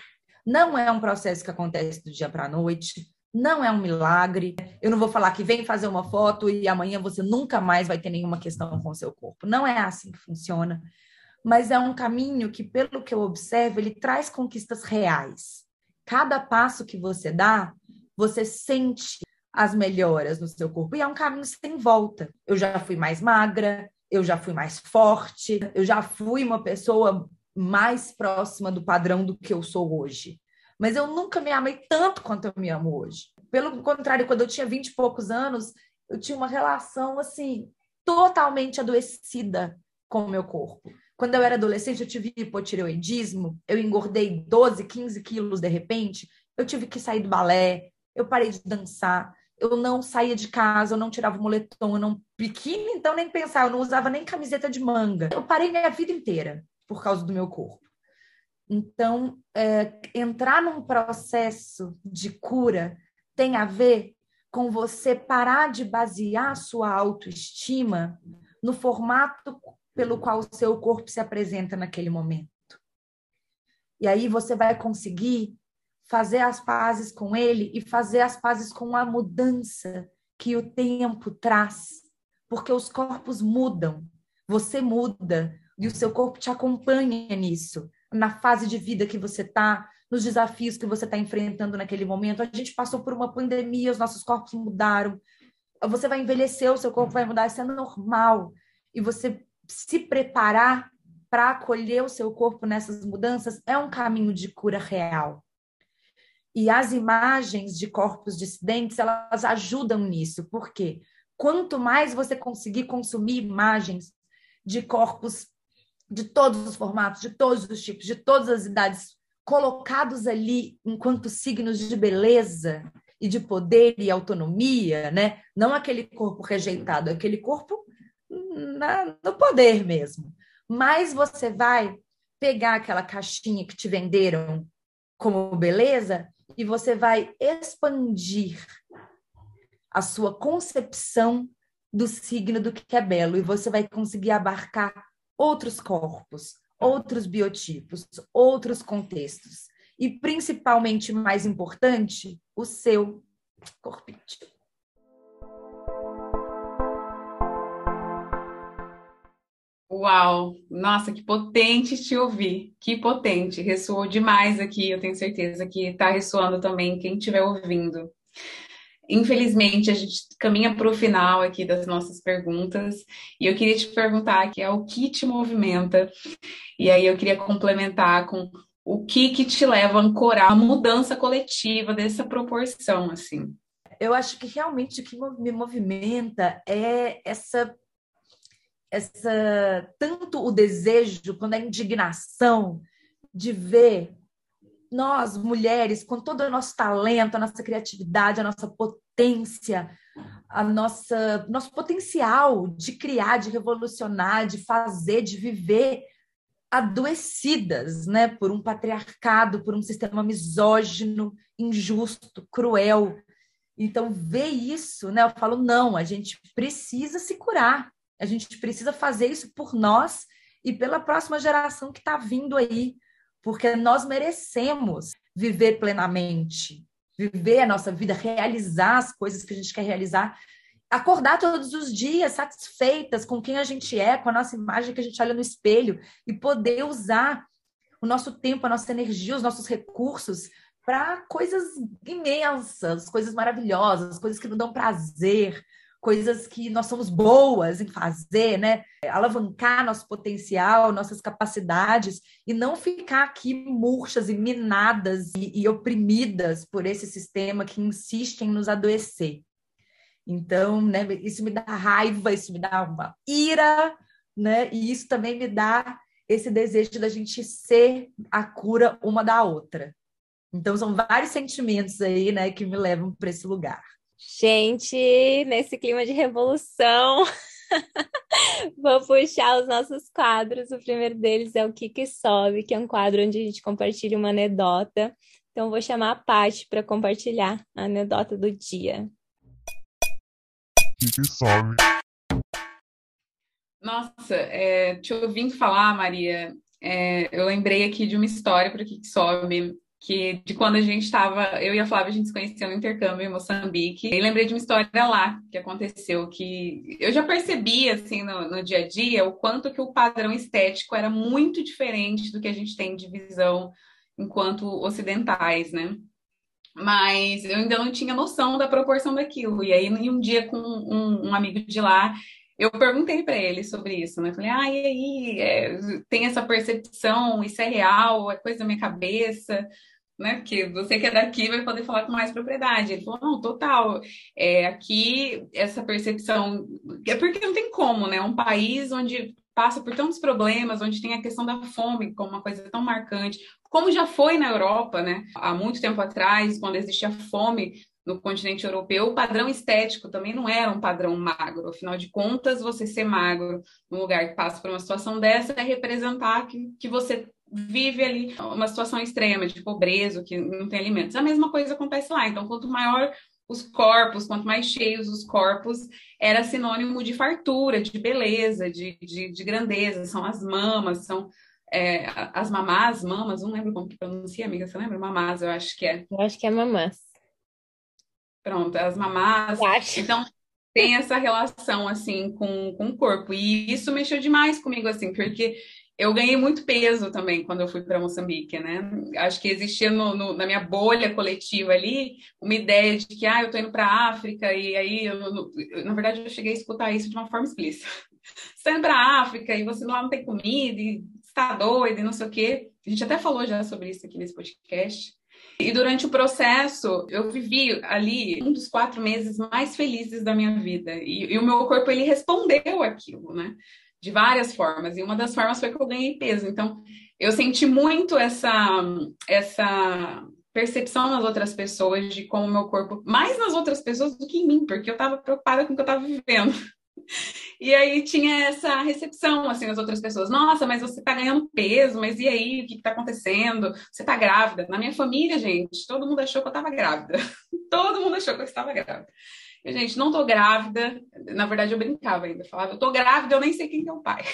Não é um processo que acontece do dia para a noite, não é um milagre. Eu não vou falar que vem fazer uma foto e amanhã você nunca mais vai ter nenhuma questão com o seu corpo. Não é assim que funciona. Mas é um caminho que, pelo que eu observo, ele traz conquistas reais cada passo que você dá, você sente as melhoras no seu corpo. E é um caminho sem volta. Eu já fui mais magra, eu já fui mais forte, eu já fui uma pessoa mais próxima do padrão do que eu sou hoje. Mas eu nunca me amei tanto quanto eu me amo hoje. Pelo contrário, quando eu tinha 20 e poucos anos, eu tinha uma relação assim totalmente adoecida com o meu corpo. Quando eu era adolescente, eu tive hipotireoidismo, eu engordei 12, 15 quilos de repente, eu tive que sair do balé, eu parei de dançar, eu não saía de casa, eu não tirava o moletom, eu não biquíni, então nem pensar, eu não usava nem camiseta de manga. Eu parei minha vida inteira por causa do meu corpo. Então, é, entrar num processo de cura tem a ver com você parar de basear sua autoestima no formato pelo qual o seu corpo se apresenta naquele momento. E aí você vai conseguir fazer as pazes com ele e fazer as pazes com a mudança que o tempo traz, porque os corpos mudam, você muda e o seu corpo te acompanha nisso, na fase de vida que você está, nos desafios que você está enfrentando naquele momento. A gente passou por uma pandemia, os nossos corpos mudaram. Você vai envelhecer, o seu corpo vai mudar, isso é normal. e você se preparar para acolher o seu corpo nessas mudanças é um caminho de cura real. E as imagens de corpos dissidentes, elas ajudam nisso. Por quê? Quanto mais você conseguir consumir imagens de corpos de todos os formatos, de todos os tipos, de todas as idades, colocados ali enquanto signos de beleza e de poder e autonomia, né? Não aquele corpo rejeitado, aquele corpo na, no poder mesmo. Mas você vai pegar aquela caixinha que te venderam como beleza e você vai expandir a sua concepção do signo do que é belo e você vai conseguir abarcar outros corpos, outros biotipos, outros contextos e principalmente mais importante, o seu corpinho. Uau! Nossa, que potente te ouvir, que potente, ressoou demais aqui, eu tenho certeza que está ressoando também quem estiver ouvindo. Infelizmente, a gente caminha para o final aqui das nossas perguntas, e eu queria te perguntar que é o que te movimenta, e aí eu queria complementar com o que que te leva a ancorar a mudança coletiva dessa proporção, assim. Eu acho que realmente o que me movimenta é essa essa tanto o desejo quanto a indignação de ver nós mulheres com todo o nosso talento, a nossa criatividade, a nossa potência, a nossa nosso potencial de criar, de revolucionar, de fazer, de viver adoecidas, né, por um patriarcado, por um sistema misógino, injusto, cruel. Então, ver isso, né, eu falo não, a gente precisa se curar. A gente precisa fazer isso por nós e pela próxima geração que está vindo aí, porque nós merecemos viver plenamente, viver a nossa vida, realizar as coisas que a gente quer realizar, acordar todos os dias satisfeitas com quem a gente é, com a nossa imagem que a gente olha no espelho e poder usar o nosso tempo, a nossa energia, os nossos recursos para coisas imensas, coisas maravilhosas, coisas que nos dão prazer, coisas que nós somos boas em fazer, né? Alavancar nosso potencial, nossas capacidades e não ficar aqui murchas e minadas e, e oprimidas por esse sistema que insiste em nos adoecer. Então, né, isso me dá raiva, isso me dá uma ira, né? E isso também me dá esse desejo da gente ser a cura uma da outra. Então, são vários sentimentos aí, né, que me levam para esse lugar. Gente, nesse clima de revolução, vou puxar os nossos quadros. O primeiro deles é o Que Que Sobe, que é um quadro onde a gente compartilha uma anedota. Então, vou chamar a Paty para compartilhar a anedota do dia. Que Que Sobe. Nossa, é, te ouvindo falar, Maria, é, eu lembrei aqui de uma história para o Que Que Sobe que de quando a gente estava, eu e a Flávia, a gente se conheceu no intercâmbio em Moçambique. E lembrei de uma história lá que aconteceu, que eu já percebi, assim, no, no, dia a dia, o quanto que o padrão estético era muito diferente do que a gente tem de visão enquanto ocidentais, né? Mas eu ainda não tinha noção da proporção daquilo. E aí, um dia, com um, um amigo de lá, eu perguntei para ele sobre isso, né? Falei, ah, e aí, é, tem essa percepção, isso é real, é coisa da minha cabeça? né? Porque você que é daqui vai poder falar com mais propriedade. Ele falou, não, total. É, aqui, essa percepção. É porque não tem como, né? Um país onde passa por tantos problemas, onde tem a questão da fome como uma coisa tão marcante, como já foi na Europa, né? Há muito tempo atrás, quando existia fome no continente europeu, o padrão estético também não era um padrão magro. Afinal de contas, você ser magro num lugar que passa por uma situação dessa é representar que, que você vive ali uma situação extrema de pobreza, que não tem alimentos. A mesma coisa acontece lá. Então, quanto maior os corpos, quanto mais cheios os corpos, era sinônimo de fartura, de beleza, de, de, de grandeza. São as mamas, são é, as mamás, mamas, não lembro como que pronuncia, amiga, você lembra? Mamás, eu acho que é. Eu acho que é mamás. Pronto, as mamás. Então, tem essa relação, assim, com, com o corpo. E isso mexeu demais comigo, assim, porque eu ganhei muito peso também quando eu fui para Moçambique, né? Acho que existia no, no, na minha bolha coletiva ali uma ideia de que, ah, eu tô indo para a África, e aí, eu, na verdade, eu cheguei a escutar isso de uma forma explícita. Você tá indo pra África e você lá não tem comida, e está doido e não sei o quê. A gente até falou já sobre isso aqui nesse podcast. E durante o processo, eu vivi ali um dos quatro meses mais felizes da minha vida. E, e, o meu corpo, ele respondeu aquilo, né? De várias formas. E uma das formas foi que eu ganhei peso. Então, eu senti muito essa, essa percepção nas outras pessoas de como o meu corpo, mais nas outras pessoas do que em mim, porque eu estava preocupada com o que eu estava vivendo. E aí tinha essa recepção, assim, das outras pessoas. Nossa, mas você tá ganhando peso, mas e aí? O que, que tá acontecendo? Você tá grávida? Na minha família, gente, todo mundo achou que eu tava grávida. todo mundo achou que eu estava grávida. Eu, gente, não tô grávida. Na verdade, eu brincava ainda. Falava, eu tô grávida, eu nem sei quem é o pai.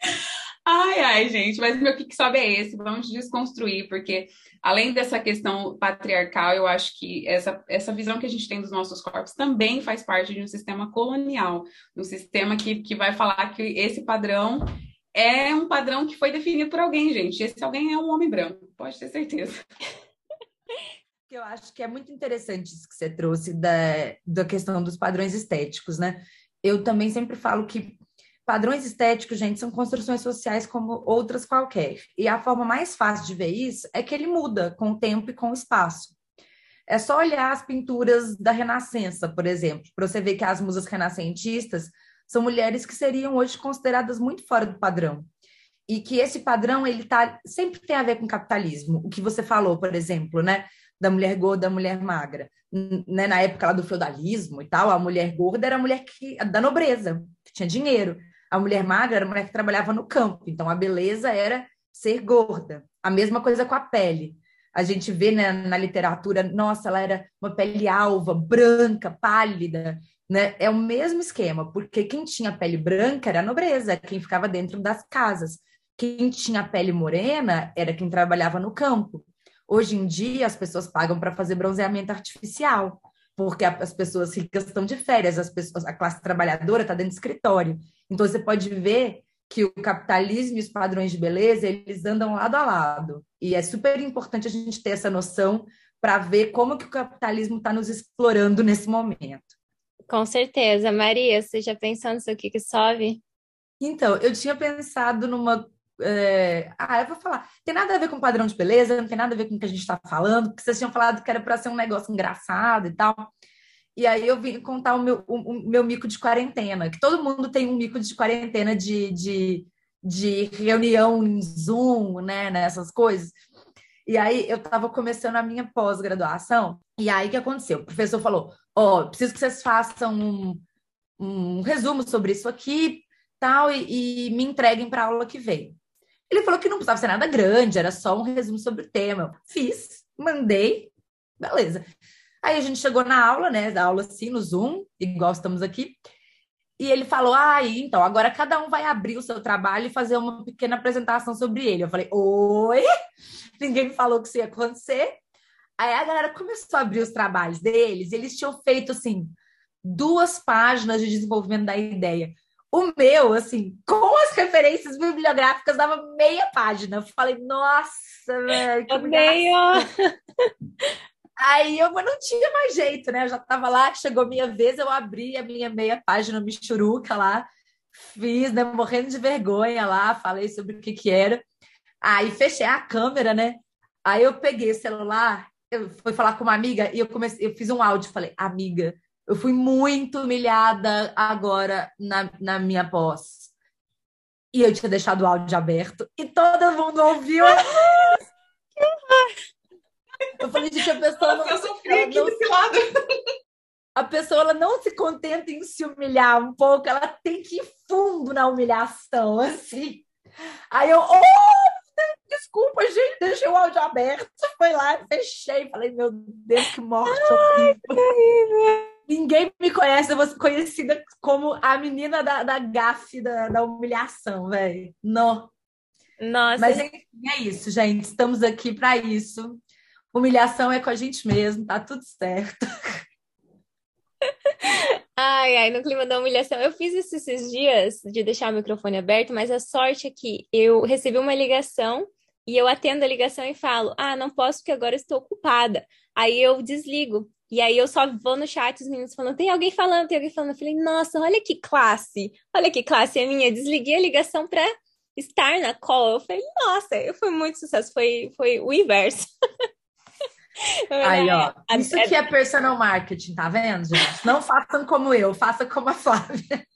Ai, ai, gente, mas meu que sobe é esse, vamos desconstruir, porque além dessa questão patriarcal, eu acho que essa, essa visão que a gente tem dos nossos corpos também faz parte de um sistema colonial, um sistema que, que vai falar que esse padrão é um padrão que foi definido por alguém, gente. Esse alguém é um homem branco, pode ter certeza. Eu acho que é muito interessante isso que você trouxe da, da questão dos padrões estéticos, né? Eu também sempre falo que Padrões estéticos, gente, são construções sociais como outras qualquer. E a forma mais fácil de ver isso é que ele muda com o tempo e com o espaço. É só olhar as pinturas da Renascença, por exemplo, para você ver que as musas renascentistas são mulheres que seriam hoje consideradas muito fora do padrão. E que esse padrão ele tá sempre tem a ver com capitalismo. O que você falou, por exemplo, né, da mulher gorda, da mulher magra, né, na época lá do feudalismo e tal, a mulher gorda era a mulher que, da nobreza, que tinha dinheiro. A mulher magra era a mulher que trabalhava no campo, então a beleza era ser gorda. A mesma coisa com a pele. A gente vê né, na literatura, nossa, ela era uma pele alva, branca, pálida, né? É o mesmo esquema, porque quem tinha pele branca era a nobreza, quem ficava dentro das casas. Quem tinha pele morena era quem trabalhava no campo. Hoje em dia, as pessoas pagam para fazer bronzeamento artificial, porque as pessoas ricas estão de férias, as pessoas, a classe trabalhadora está dentro do escritório. Então, você pode ver que o capitalismo e os padrões de beleza, eles andam lado a lado. E é super importante a gente ter essa noção para ver como que o capitalismo está nos explorando nesse momento. Com certeza. Maria, você já pensou nisso aqui que sobe? Então, eu tinha pensado numa. É... Ah, eu vou falar. Tem nada a ver com padrão de beleza, não tem nada a ver com o que a gente está falando, porque vocês tinham falado que era para ser um negócio engraçado e tal. E aí eu vim contar o meu, o, o meu mico de quarentena, que todo mundo tem um mico de quarentena de, de, de reunião em Zoom, né, nessas coisas. E aí eu estava começando a minha pós-graduação, e aí o que aconteceu? O professor falou: Ó, oh, preciso que vocês façam um, um resumo sobre isso aqui, tal, e, e me entreguem para a aula que vem. Ele falou que não precisava ser nada grande, era só um resumo sobre o tema. Eu fiz, mandei, beleza. Aí a gente chegou na aula, né? Da aula assim, no Zoom, igual estamos aqui. E ele falou: Ah, então, agora cada um vai abrir o seu trabalho e fazer uma pequena apresentação sobre ele. Eu falei: Oi? Ninguém me falou que isso ia acontecer. Aí a galera começou a abrir os trabalhos deles, eles tinham feito assim duas páginas de desenvolvimento da ideia. O meu, assim, com as referências bibliográficas, dava meia página. Eu falei, nossa, velho. Que meio. Aí eu não tinha mais jeito, né? Eu já estava lá, chegou minha vez, eu abri a minha meia página Michuruca lá, fiz, né? Morrendo de vergonha lá, falei sobre o que que era. Aí fechei a câmera, né? Aí eu peguei o celular, eu fui falar com uma amiga e eu comecei, eu fiz um áudio, falei, amiga, eu fui muito humilhada agora na, na minha pós. E eu tinha deixado o áudio aberto e todo mundo ouviu. Eu falei, gente, a pessoa não. Eu sofri aqui não, desse lado. A pessoa ela não se contenta em se humilhar um pouco, ela tem que ir fundo na humilhação, assim. Aí eu, oh, desculpa, gente, deixei o áudio aberto. Foi lá, fechei. Falei, meu Deus, que morte horrível. Ninguém me conhece, eu vou ser conhecida como a menina da, da gafe, da, da humilhação, velho. Não. Nossa. Mas é isso, gente. Estamos aqui para isso. Humilhação é com a gente mesmo, tá tudo certo. Ai, ai, no clima da humilhação. Eu fiz isso esses dias de deixar o microfone aberto, mas a sorte é que eu recebi uma ligação e eu atendo a ligação e falo: Ah, não posso porque agora estou ocupada. Aí eu desligo. E aí eu só vou no chat, os meninos falando, tem alguém falando, tem alguém falando. Eu falei, nossa, olha que classe, olha que classe é minha. Desliguei a ligação para estar na call. Eu falei, nossa, foi muito sucesso, foi, foi o inverso. Aí, ó, isso que é personal marketing, tá vendo, gente? Não façam como eu, faça como a Flávia.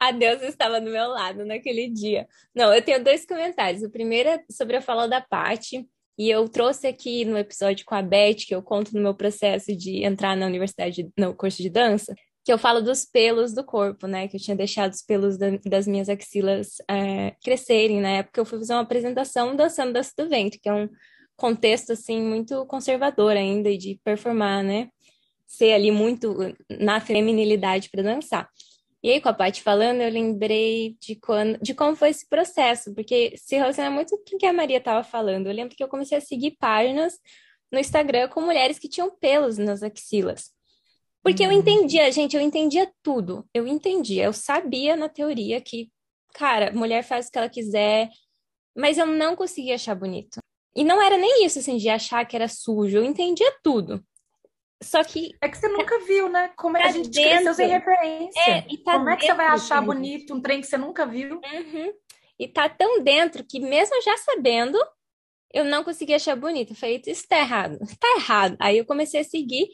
A Deus estava do meu lado naquele dia. Não, eu tenho dois comentários. O primeiro é sobre a fala da Paty, e eu trouxe aqui no episódio com a Beth, que eu conto no meu processo de entrar na universidade, no curso de dança, que eu falo dos pelos do corpo, né? Que eu tinha deixado os pelos da, das minhas axilas é, crescerem na época. Eu fui fazer uma apresentação dançando dança do ventre, que é um contexto assim muito conservador ainda de performar, né? Ser ali muito na feminilidade para dançar. E aí, com a Paty falando, eu lembrei de, quando, de como foi esse processo, porque se relaciona muito com o que a Maria estava falando. Eu lembro que eu comecei a seguir páginas no Instagram com mulheres que tinham pelos nas axilas. Porque eu uhum. entendia, gente, eu entendia tudo. Eu entendia, eu sabia na teoria que, cara, mulher faz o que ela quiser, mas eu não conseguia achar bonito. E não era nem isso, assim, de achar que era sujo. Eu entendia tudo. Só que. É que você nunca viu, né? Como é que a gente dentro, cresceu sem referência. É, tá Como é que você vai achar bonito um trem que você nunca viu? Uhum. E tá tão dentro que, mesmo já sabendo, eu não conseguia achar bonito. Eu falei, isso tá errado. Tá errado. Aí eu comecei a seguir,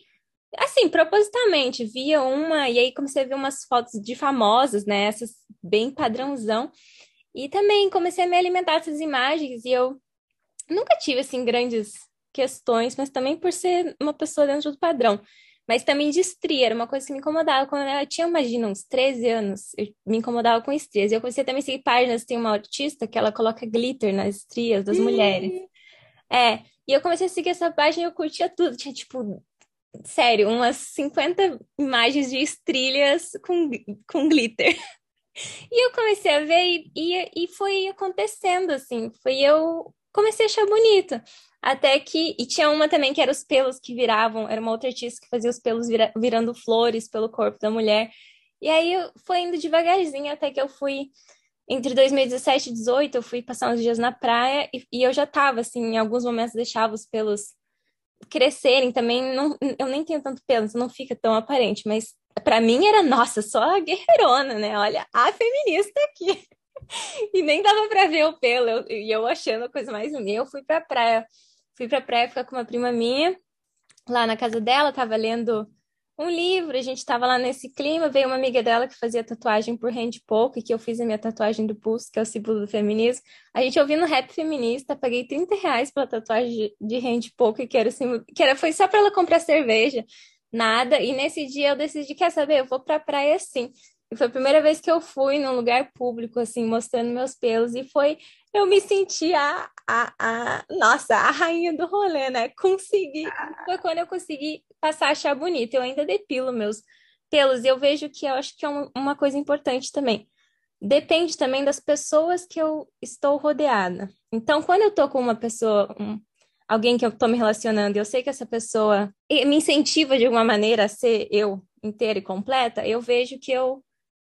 assim, propositalmente. Via uma, e aí comecei a ver umas fotos de famosas, né? Essas bem padrãozão. E também comecei a me alimentar dessas imagens e eu nunca tive, assim, grandes questões, mas também por ser uma pessoa dentro do padrão. Mas também de estria, era uma coisa que me incomodava. Quando eu tinha, imagina, uns 13 anos, eu me incomodava com estrias. E eu comecei também a seguir páginas, tem uma artista que ela coloca glitter nas estrias das mulheres. É, e eu comecei a seguir essa página e eu curtia tudo. Tinha, tipo, sério, umas 50 imagens de estrilhas com, com glitter. E eu comecei a ver e, e, e foi acontecendo, assim. Foi eu comecei a achar bonito. Até que. E tinha uma também que era os pelos que viravam, era uma outra artista que fazia os pelos vira, virando flores pelo corpo da mulher. E aí foi indo devagarzinho até que eu fui. Entre 2017 e 2018, eu fui passar uns dias na praia e, e eu já tava, assim, em alguns momentos deixava os pelos crescerem também. Não, eu nem tenho tanto pelo, então não fica tão aparente, mas para mim era, nossa, só a guerreirona, né? Olha, a feminista aqui. e nem dava para ver o pelo, e eu, achando a coisa mais linda. Eu fui pra praia Fui pra praia ficar com uma prima minha, lá na casa dela, tava lendo um livro, a gente tava lá nesse clima, veio uma amiga dela que fazia tatuagem por hand poke, que eu fiz a minha tatuagem do pulso, que é o símbolo do feminismo. A gente ouvindo rap feminista, paguei 30 reais pela tatuagem de, hand poke, que era, símbolo, que era foi só para ela comprar cerveja, nada. E nesse dia eu decidi, quer saber, eu vou pra praia sim. E foi a primeira vez que eu fui num lugar público, assim, mostrando meus pelos, e foi eu me senti a, a, a, nossa, a rainha do rolê, né? Consegui, foi quando eu consegui passar a achar bonito. Eu ainda depilo meus pelos, e eu vejo que eu acho que é uma coisa importante também. Depende também das pessoas que eu estou rodeada. Então, quando eu tô com uma pessoa, um, alguém que eu tô me relacionando, eu sei que essa pessoa me incentiva de alguma maneira a ser eu inteira e completa, eu vejo que eu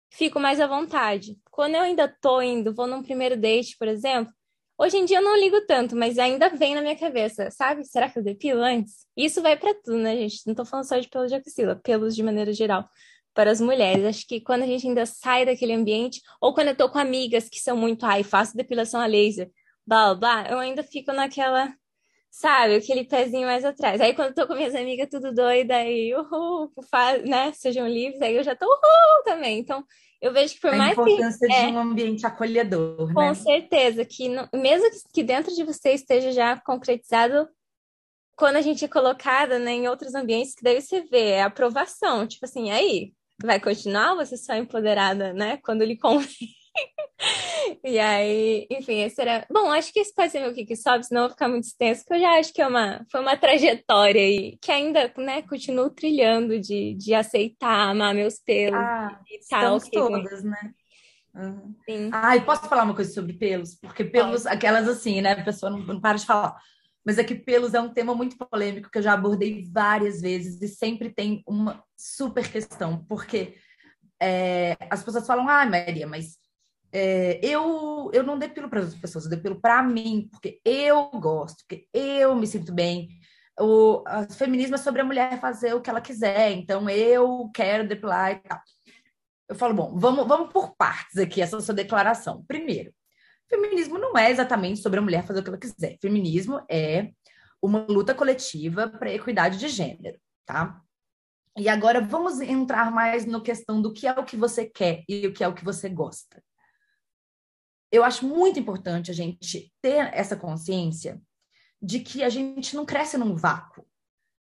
fico mais à vontade. Quando eu ainda tô indo, vou num primeiro date, por exemplo, hoje em dia eu não ligo tanto, mas ainda vem na minha cabeça, sabe? Será que eu depilo antes? Isso vai para tudo, né, gente? Não tô falando só de pelo de axila, pelos de maneira geral. Para as mulheres, acho que quando a gente ainda sai daquele ambiente, ou quando eu tô com amigas que são muito, ai, faço depilação a laser, blá, blá eu ainda fico naquela, sabe, aquele pezinho mais atrás. Aí quando eu tô com minhas amigas tudo doida, aí, uhul, faz, né, sejam livres, aí eu já tô uhul também. Então, eu vejo que por a mais que... A importância de é, um ambiente acolhedor, Com né? certeza, que não, mesmo que dentro de você esteja já concretizado, quando a gente é colocada né, em outros ambientes, que daí você vê é aprovação, tipo assim, aí, vai continuar ou você só é empoderada, né, quando lhe convém? E aí, enfim, esse era. Bom, acho que esse pode ser meu que sobe, senão eu vou ficar muito extenso, porque eu já acho que é uma, foi uma trajetória aí que ainda, né, continuo trilhando de, de aceitar, amar meus pelos ah, e tal. Estamos todas, né? Uhum. Sim. Ah, e posso falar uma coisa sobre pelos? Porque pelos, Pode. aquelas assim, né? A pessoa não, não para de falar. Mas é que pelos é um tema muito polêmico que eu já abordei várias vezes e sempre tem uma super questão, porque é, as pessoas falam, ah, Maria, mas é, eu, eu não depilo para outras pessoas, eu depilo para mim, porque eu gosto, porque eu me sinto bem. o feminismo é sobre a mulher fazer o que ela quiser, então eu quero depilar e tal. Eu falo, bom, vamos, vamos por partes aqui, essa sua declaração. Primeiro, feminismo não é exatamente sobre a mulher fazer o que ela quiser. Feminismo é uma luta coletiva para a equidade de gênero, tá? E agora vamos entrar mais na questão do que é o que você quer e o que é o que você gosta. Eu acho muito importante a gente ter essa consciência de que a gente não cresce num vácuo.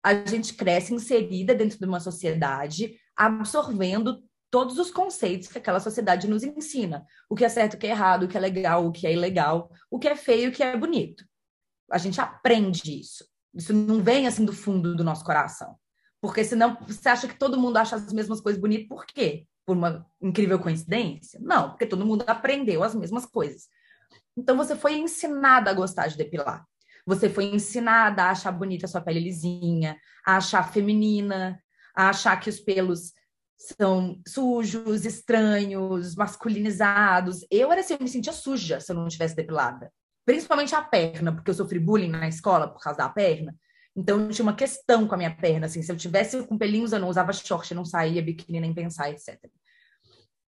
A gente cresce inserida dentro de uma sociedade, absorvendo todos os conceitos que aquela sociedade nos ensina. O que é certo, o que é errado, o que é legal, o que é ilegal, o que é feio, o que é bonito. A gente aprende isso. Isso não vem assim do fundo do nosso coração. Porque senão você acha que todo mundo acha as mesmas coisas bonitas, por quê? Por uma incrível coincidência? Não, porque todo mundo aprendeu as mesmas coisas. Então você foi ensinada a gostar de depilar. Você foi ensinada a achar bonita a sua pele lisinha, a achar feminina, a achar que os pelos são sujos, estranhos, masculinizados. Eu era assim, eu me sentia suja se eu não tivesse depilada. Principalmente a perna, porque eu sofri bullying na escola por causa da perna. Então, eu tinha uma questão com a minha perna, assim, se eu tivesse com pelinhos, eu não usava short, não saía biquíni nem pensar, etc.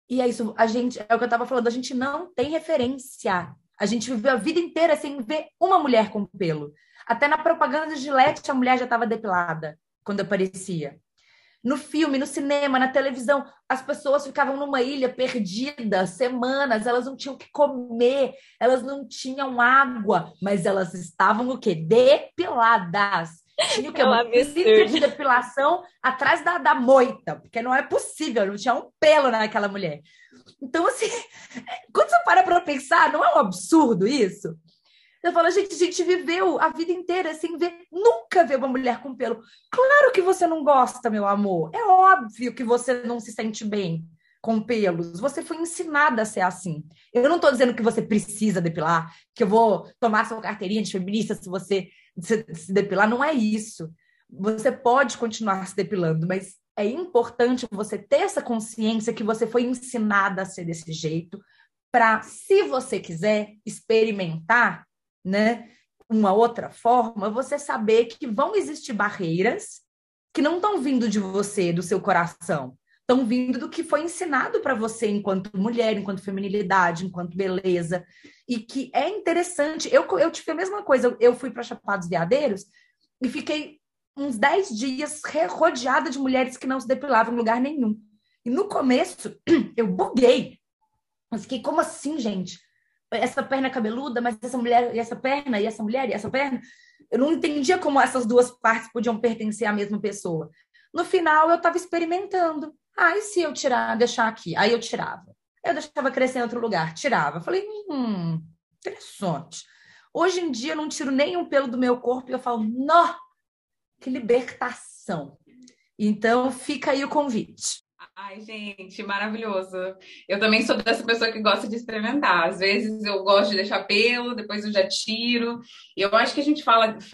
E é isso, a gente, é o que eu tava falando, a gente não tem referência. A gente viveu a vida inteira sem ver uma mulher com pelo. Até na propaganda de Gillette, a mulher já estava depilada quando aparecia no filme, no cinema, na televisão, as pessoas ficavam numa ilha perdida semanas, elas não tinham o que comer, elas não tinham água, mas elas estavam o quê? Depiladas. Tinha o quê? É uma clínica de depilação atrás da, da moita, porque não é possível, não tinha um pelo naquela mulher. Então, assim, quando você para para pensar, não é um absurdo isso? Eu falo, gente, a gente viveu a vida inteira sem ver, nunca ver uma mulher com pelo. Claro que você não gosta, meu amor. É óbvio que você não se sente bem com pelos. Você foi ensinada a ser assim. Eu não estou dizendo que você precisa depilar, que eu vou tomar sua carteirinha de feminista se você se, se depilar. Não é isso. Você pode continuar se depilando, mas é importante você ter essa consciência que você foi ensinada a ser desse jeito, para, se você quiser experimentar, né, uma outra forma, você saber que vão existir barreiras que não estão vindo de você, do seu coração, estão vindo do que foi ensinado para você enquanto mulher, enquanto feminilidade, enquanto beleza, e que é interessante. Eu, eu tive a mesma coisa, eu fui para Chapados Veadeiros e fiquei uns 10 dias rodeada de mulheres que não se depilavam em lugar nenhum. E no começo, eu buguei. Eu fiquei, como assim, gente? Essa perna cabeluda, mas essa mulher e essa perna, e essa mulher e essa perna. Eu não entendia como essas duas partes podiam pertencer à mesma pessoa. No final, eu estava experimentando. Ah, e se eu tirar, deixar aqui? Aí eu tirava. Eu deixava crescer em outro lugar, tirava. Falei, hum, interessante. Hoje em dia, eu não tiro nenhum pelo do meu corpo e eu falo, nó, que libertação. Então, fica aí o convite. Ai, gente, maravilhoso. Eu também sou dessa pessoa que gosta de experimentar. Às vezes eu gosto de deixar pelo, depois eu já tiro. Eu acho que a gente fala de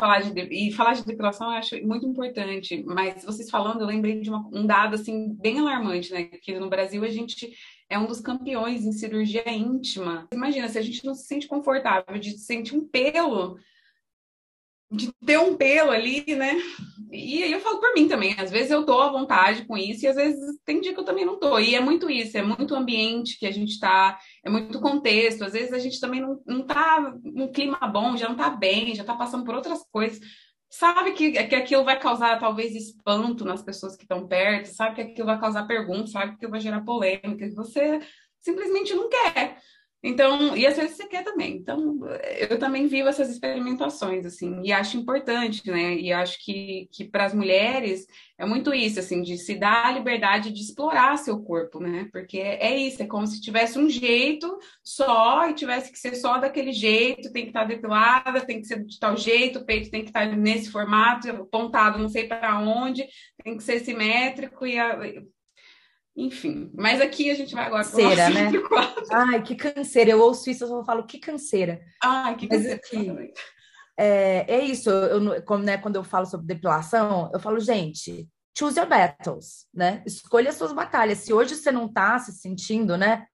e falar de depilação eu acho muito importante. Mas vocês falando, eu lembrei de uma, um dado assim bem alarmante, né? Que no Brasil a gente é um dos campeões em cirurgia íntima. Imagina se a gente não se sente confortável de sentir um pelo de ter um pelo ali, né? E aí eu falo por mim também, às vezes eu tô à vontade com isso e às vezes tem dia que eu também não tô. E é muito isso, é muito ambiente que a gente tá, é muito contexto. Às vezes a gente também não, não tá num clima bom, já não tá bem, já tá passando por outras coisas. Sabe que, que aquilo vai causar talvez espanto nas pessoas que estão perto, sabe que aquilo vai causar perguntas, sabe que vai gerar polêmica, que você simplesmente não quer. Então, e às vezes você quer também. Então, eu também vivo essas experimentações, assim, e acho importante, né? E acho que, que para as mulheres é muito isso, assim, de se dar a liberdade de explorar seu corpo, né? Porque é, isso, é como se tivesse um jeito só e tivesse que ser só daquele jeito, tem que estar depilada, tem que ser de tal jeito, o peito tem que estar nesse formato, apontado não sei para onde, tem que ser simétrico e a, enfim, mas aqui a gente vai agora canseira, né? Ai, que canseira. Eu ouço isso, eu falo que canseira. Ai, que canseira. Aqui, é, é isso, eu, como, né, quando eu falo sobre depilação, eu falo, gente, choose your battles, né? Escolha suas batalhas. Se hoje você não está se sentindo, né,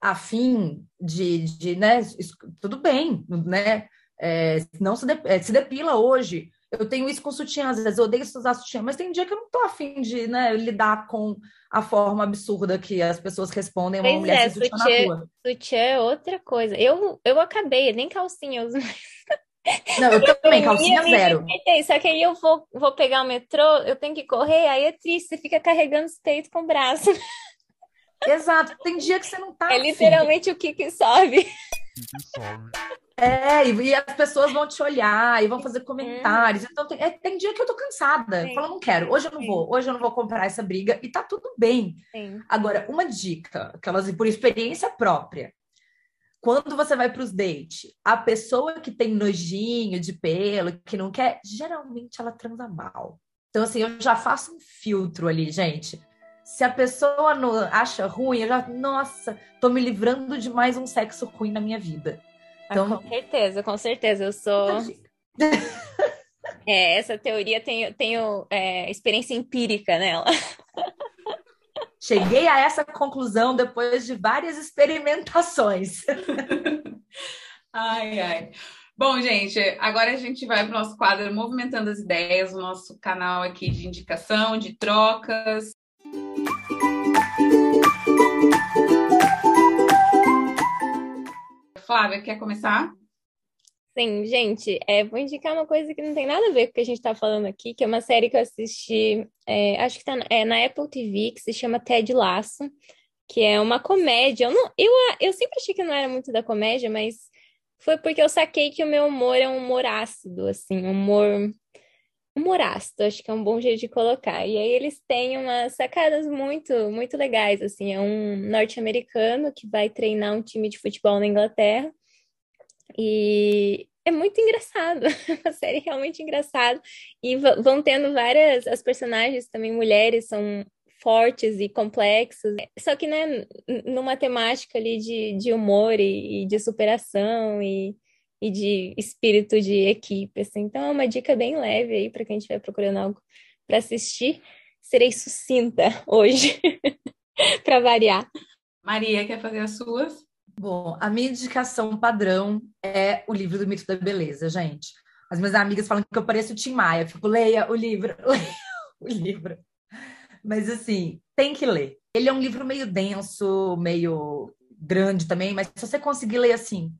afim de, de né, tudo bem, né? É, não se, de, é, se depila hoje. Eu tenho isso com sutiã, às vezes eu odeio usar sutiã, mas tem dia que eu não tô afim de né, lidar com a forma absurda que as pessoas respondem a uma Pois mulher é, sem sutiã na sutiã, rua. sutiã é outra coisa. Eu, eu acabei, nem calcinha eu uso. Não, eu também, calcinha zero. Só que aí eu vou, vou pegar o metrô, eu tenho que correr, aí é triste, você fica carregando os peitos com o braço. Exato, tem dia que você não tá É afim. literalmente o que que sobe. Que sobe. É, e, e as pessoas vão te olhar e vão fazer comentários. Então, tem, é, tem dia que eu tô cansada. Eu Sim. falo, não quero, hoje eu não Sim. vou, hoje eu não vou comprar essa briga, e tá tudo bem. Sim. Agora, uma dica, aquelas por experiência própria. Quando você vai para os dates, a pessoa que tem nojinho de pelo, que não quer, geralmente ela transa mal. Então, assim, eu já faço um filtro ali, gente. Se a pessoa não acha ruim, eu já, nossa, tô me livrando de mais um sexo ruim na minha vida. Ah, Então, com certeza, com certeza. Eu sou. É, essa teoria tenho, tenho é, experiência empírica nela. cheguei a essa conclusão depois de várias experimentações. Ai, ai. Bom, gente, agora a gente vai para o nosso quadro Movimentando as Ideias, o nosso canal aqui de indicação, de trocas. Flávia, quer começar? Sim, gente, é, vou indicar uma coisa que não tem nada a ver com o que a gente está falando aqui, que é uma série que eu assisti, é, acho que tá na, é, na Apple TV, que se chama Ted Lasso, que é uma comédia. Eu, não, eu, eu sempre achei que não era muito da comédia, mas foi porque eu saquei que o meu humor é um humor ácido, assim, um humor, ácido, acho que é um bom jeito de colocar. E aí eles têm umas sacadas muito, muito legais, assim, é um norte-americano que vai treinar um time de futebol na Inglaterra, e é muito engraçado, a série é realmente engraçada. E vão tendo várias, as personagens também mulheres são fortes e complexas, só que né, numa temática ali de, de humor e, e de superação e, e de espírito de equipe, assim. Então é uma dica bem leve aí para quem estiver procurando algo para assistir. Serei sucinta hoje, para variar. Maria, quer fazer as suas? Bom, a minha indicação padrão é o livro do Mito da Beleza, gente. As minhas amigas falam que eu pareço o Tim Maia. Eu fico, leia o livro, leia o livro. Mas, assim, tem que ler. Ele é um livro meio denso, meio grande também, mas se você conseguir ler, assim,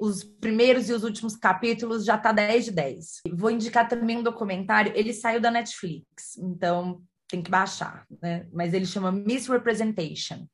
os primeiros e os últimos capítulos, já tá 10 de 10. Vou indicar também um documentário. Ele saiu da Netflix, então tem que baixar, né? Mas ele chama Misrepresentation,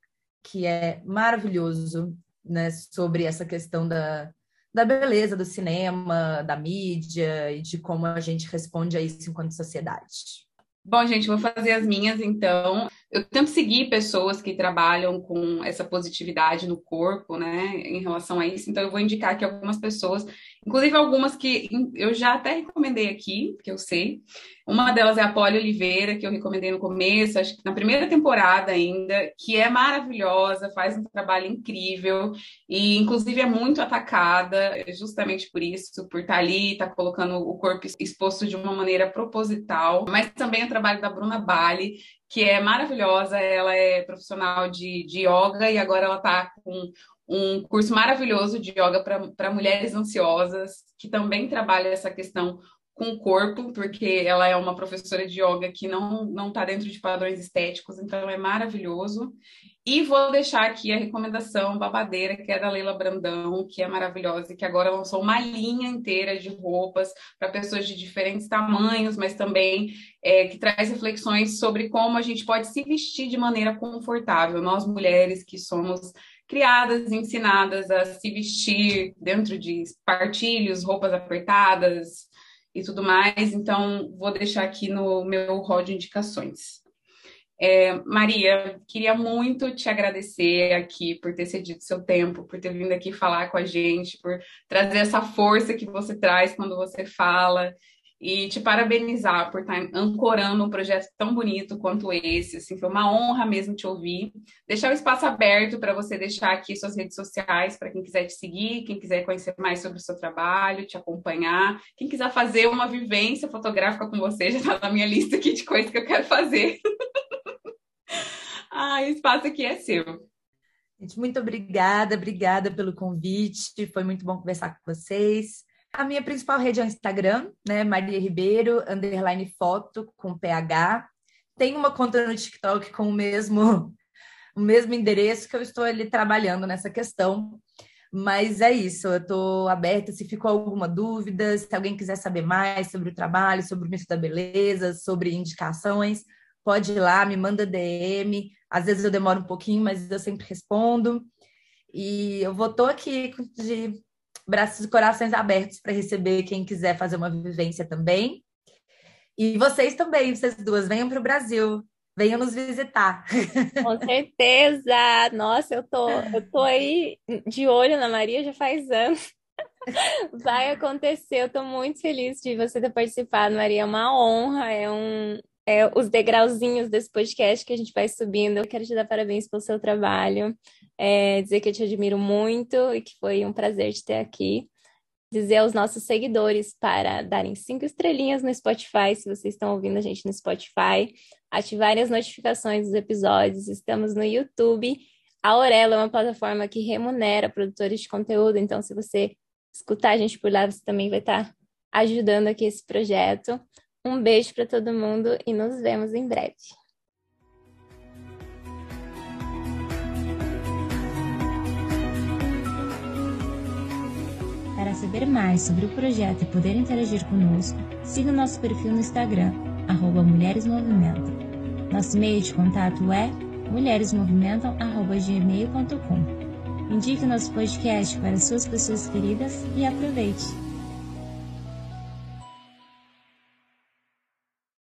que é maravilhoso né, sobre essa questão da, da beleza do cinema, da mídia e de como a gente responde a isso enquanto sociedade. Bom, gente, vou fazer as minhas então. Eu tento seguir pessoas que trabalham com essa positividade no corpo, né, em relação a isso. Então, eu vou indicar aqui algumas pessoas, inclusive algumas que eu já até recomendei aqui, que eu sei. Uma delas é a Polly Oliveira, que eu recomendei no começo, acho que na primeira temporada ainda, que é maravilhosa, faz um trabalho incrível e, inclusive, é muito atacada, justamente por isso, por estar ali, estar colocando o corpo exposto de uma maneira proposital. Mas também o trabalho da Bruna Bali, que é maravilhosa, ela é profissional de, de yoga e agora ela está com um curso maravilhoso de yoga para mulheres ansiosas, que também trabalha essa questão com o corpo, porque ela é uma professora de yoga que não não está dentro de padrões estéticos, então é maravilhoso. E vou deixar aqui a recomendação babadeira, que é da Leila Brandão, que é maravilhosa e que agora lançou uma linha inteira de roupas para pessoas de diferentes tamanhos, mas também é, que traz reflexões sobre como a gente pode se vestir de maneira confortável. Nós mulheres que somos criadas, ensinadas a se vestir dentro de espartilhos, roupas apertadas, e tudo mais. Então, vou deixar aqui no meu rol de indicações. É, Maria, queria muito te agradecer aqui por ter cedido seu tempo, por ter vindo aqui falar com a gente, por trazer essa força que você traz quando você fala e te parabenizar por estar ancorando um projeto tão bonito quanto esse. Assim, foi uma honra mesmo te ouvir. Deixar o espaço aberto para você deixar aqui suas redes sociais para quem quiser te seguir, quem quiser conhecer mais sobre o seu trabalho, te acompanhar, quem quiser fazer uma vivência fotográfica com você, já está na minha lista aqui de coisas que eu quero fazer. ah, o espaço aqui é seu. Gente, muito obrigada, obrigada pelo convite. Foi muito bom conversar com vocês. A minha principal rede é o Instagram, né? Maria Ribeiro, underline foto, com PH. Tem uma conta no TikTok com o mesmo, o mesmo endereço que eu estou ali trabalhando nessa questão. Mas é isso, eu estou aberta. Se ficou alguma dúvida, se alguém quiser saber mais sobre o trabalho, sobre o mito da beleza, sobre indicações, pode ir lá, me manda DM. Às vezes eu demoro um pouquinho, mas eu sempre respondo. E eu vou tô aqui de braços e corações abertos para receber quem quiser fazer uma vivência também. E vocês também, vocês duas, venham para o Brasil, venham nos visitar. Com certeza! Nossa, eu tô, eu tô aí de olho na Maria já faz anos. Vai acontecer, eu tô muito feliz de você ter participado, Maria. É uma honra, é um, é, os degrauzinhos desse podcast que a gente vai subindo. Eu quero te dar parabéns pelo seu trabalho é, dizer que eu te admiro muito e que foi um prazer te ter aqui. Dizer aos nossos seguidores para darem cinco estrelinhas no Spotify, se vocês estão ouvindo a gente no Spotify, ativarem as notificações dos episódios. Estamos no YouTube. A Aurela é uma plataforma que remunera produtores de conteúdo, então se você escutar a gente por lá, você também vai estar ajudando aqui esse projeto. Um beijo para todo mundo e nos vemos em breve. Para saber mais sobre o projeto e poder interagir conosco, siga o nosso perfil no Instagram, arroba Mulheres Movimento. Nosso e-mail de contato é mulheresmovimentam.gmail.com. Indique nosso podcast para suas pessoas queridas e aproveite!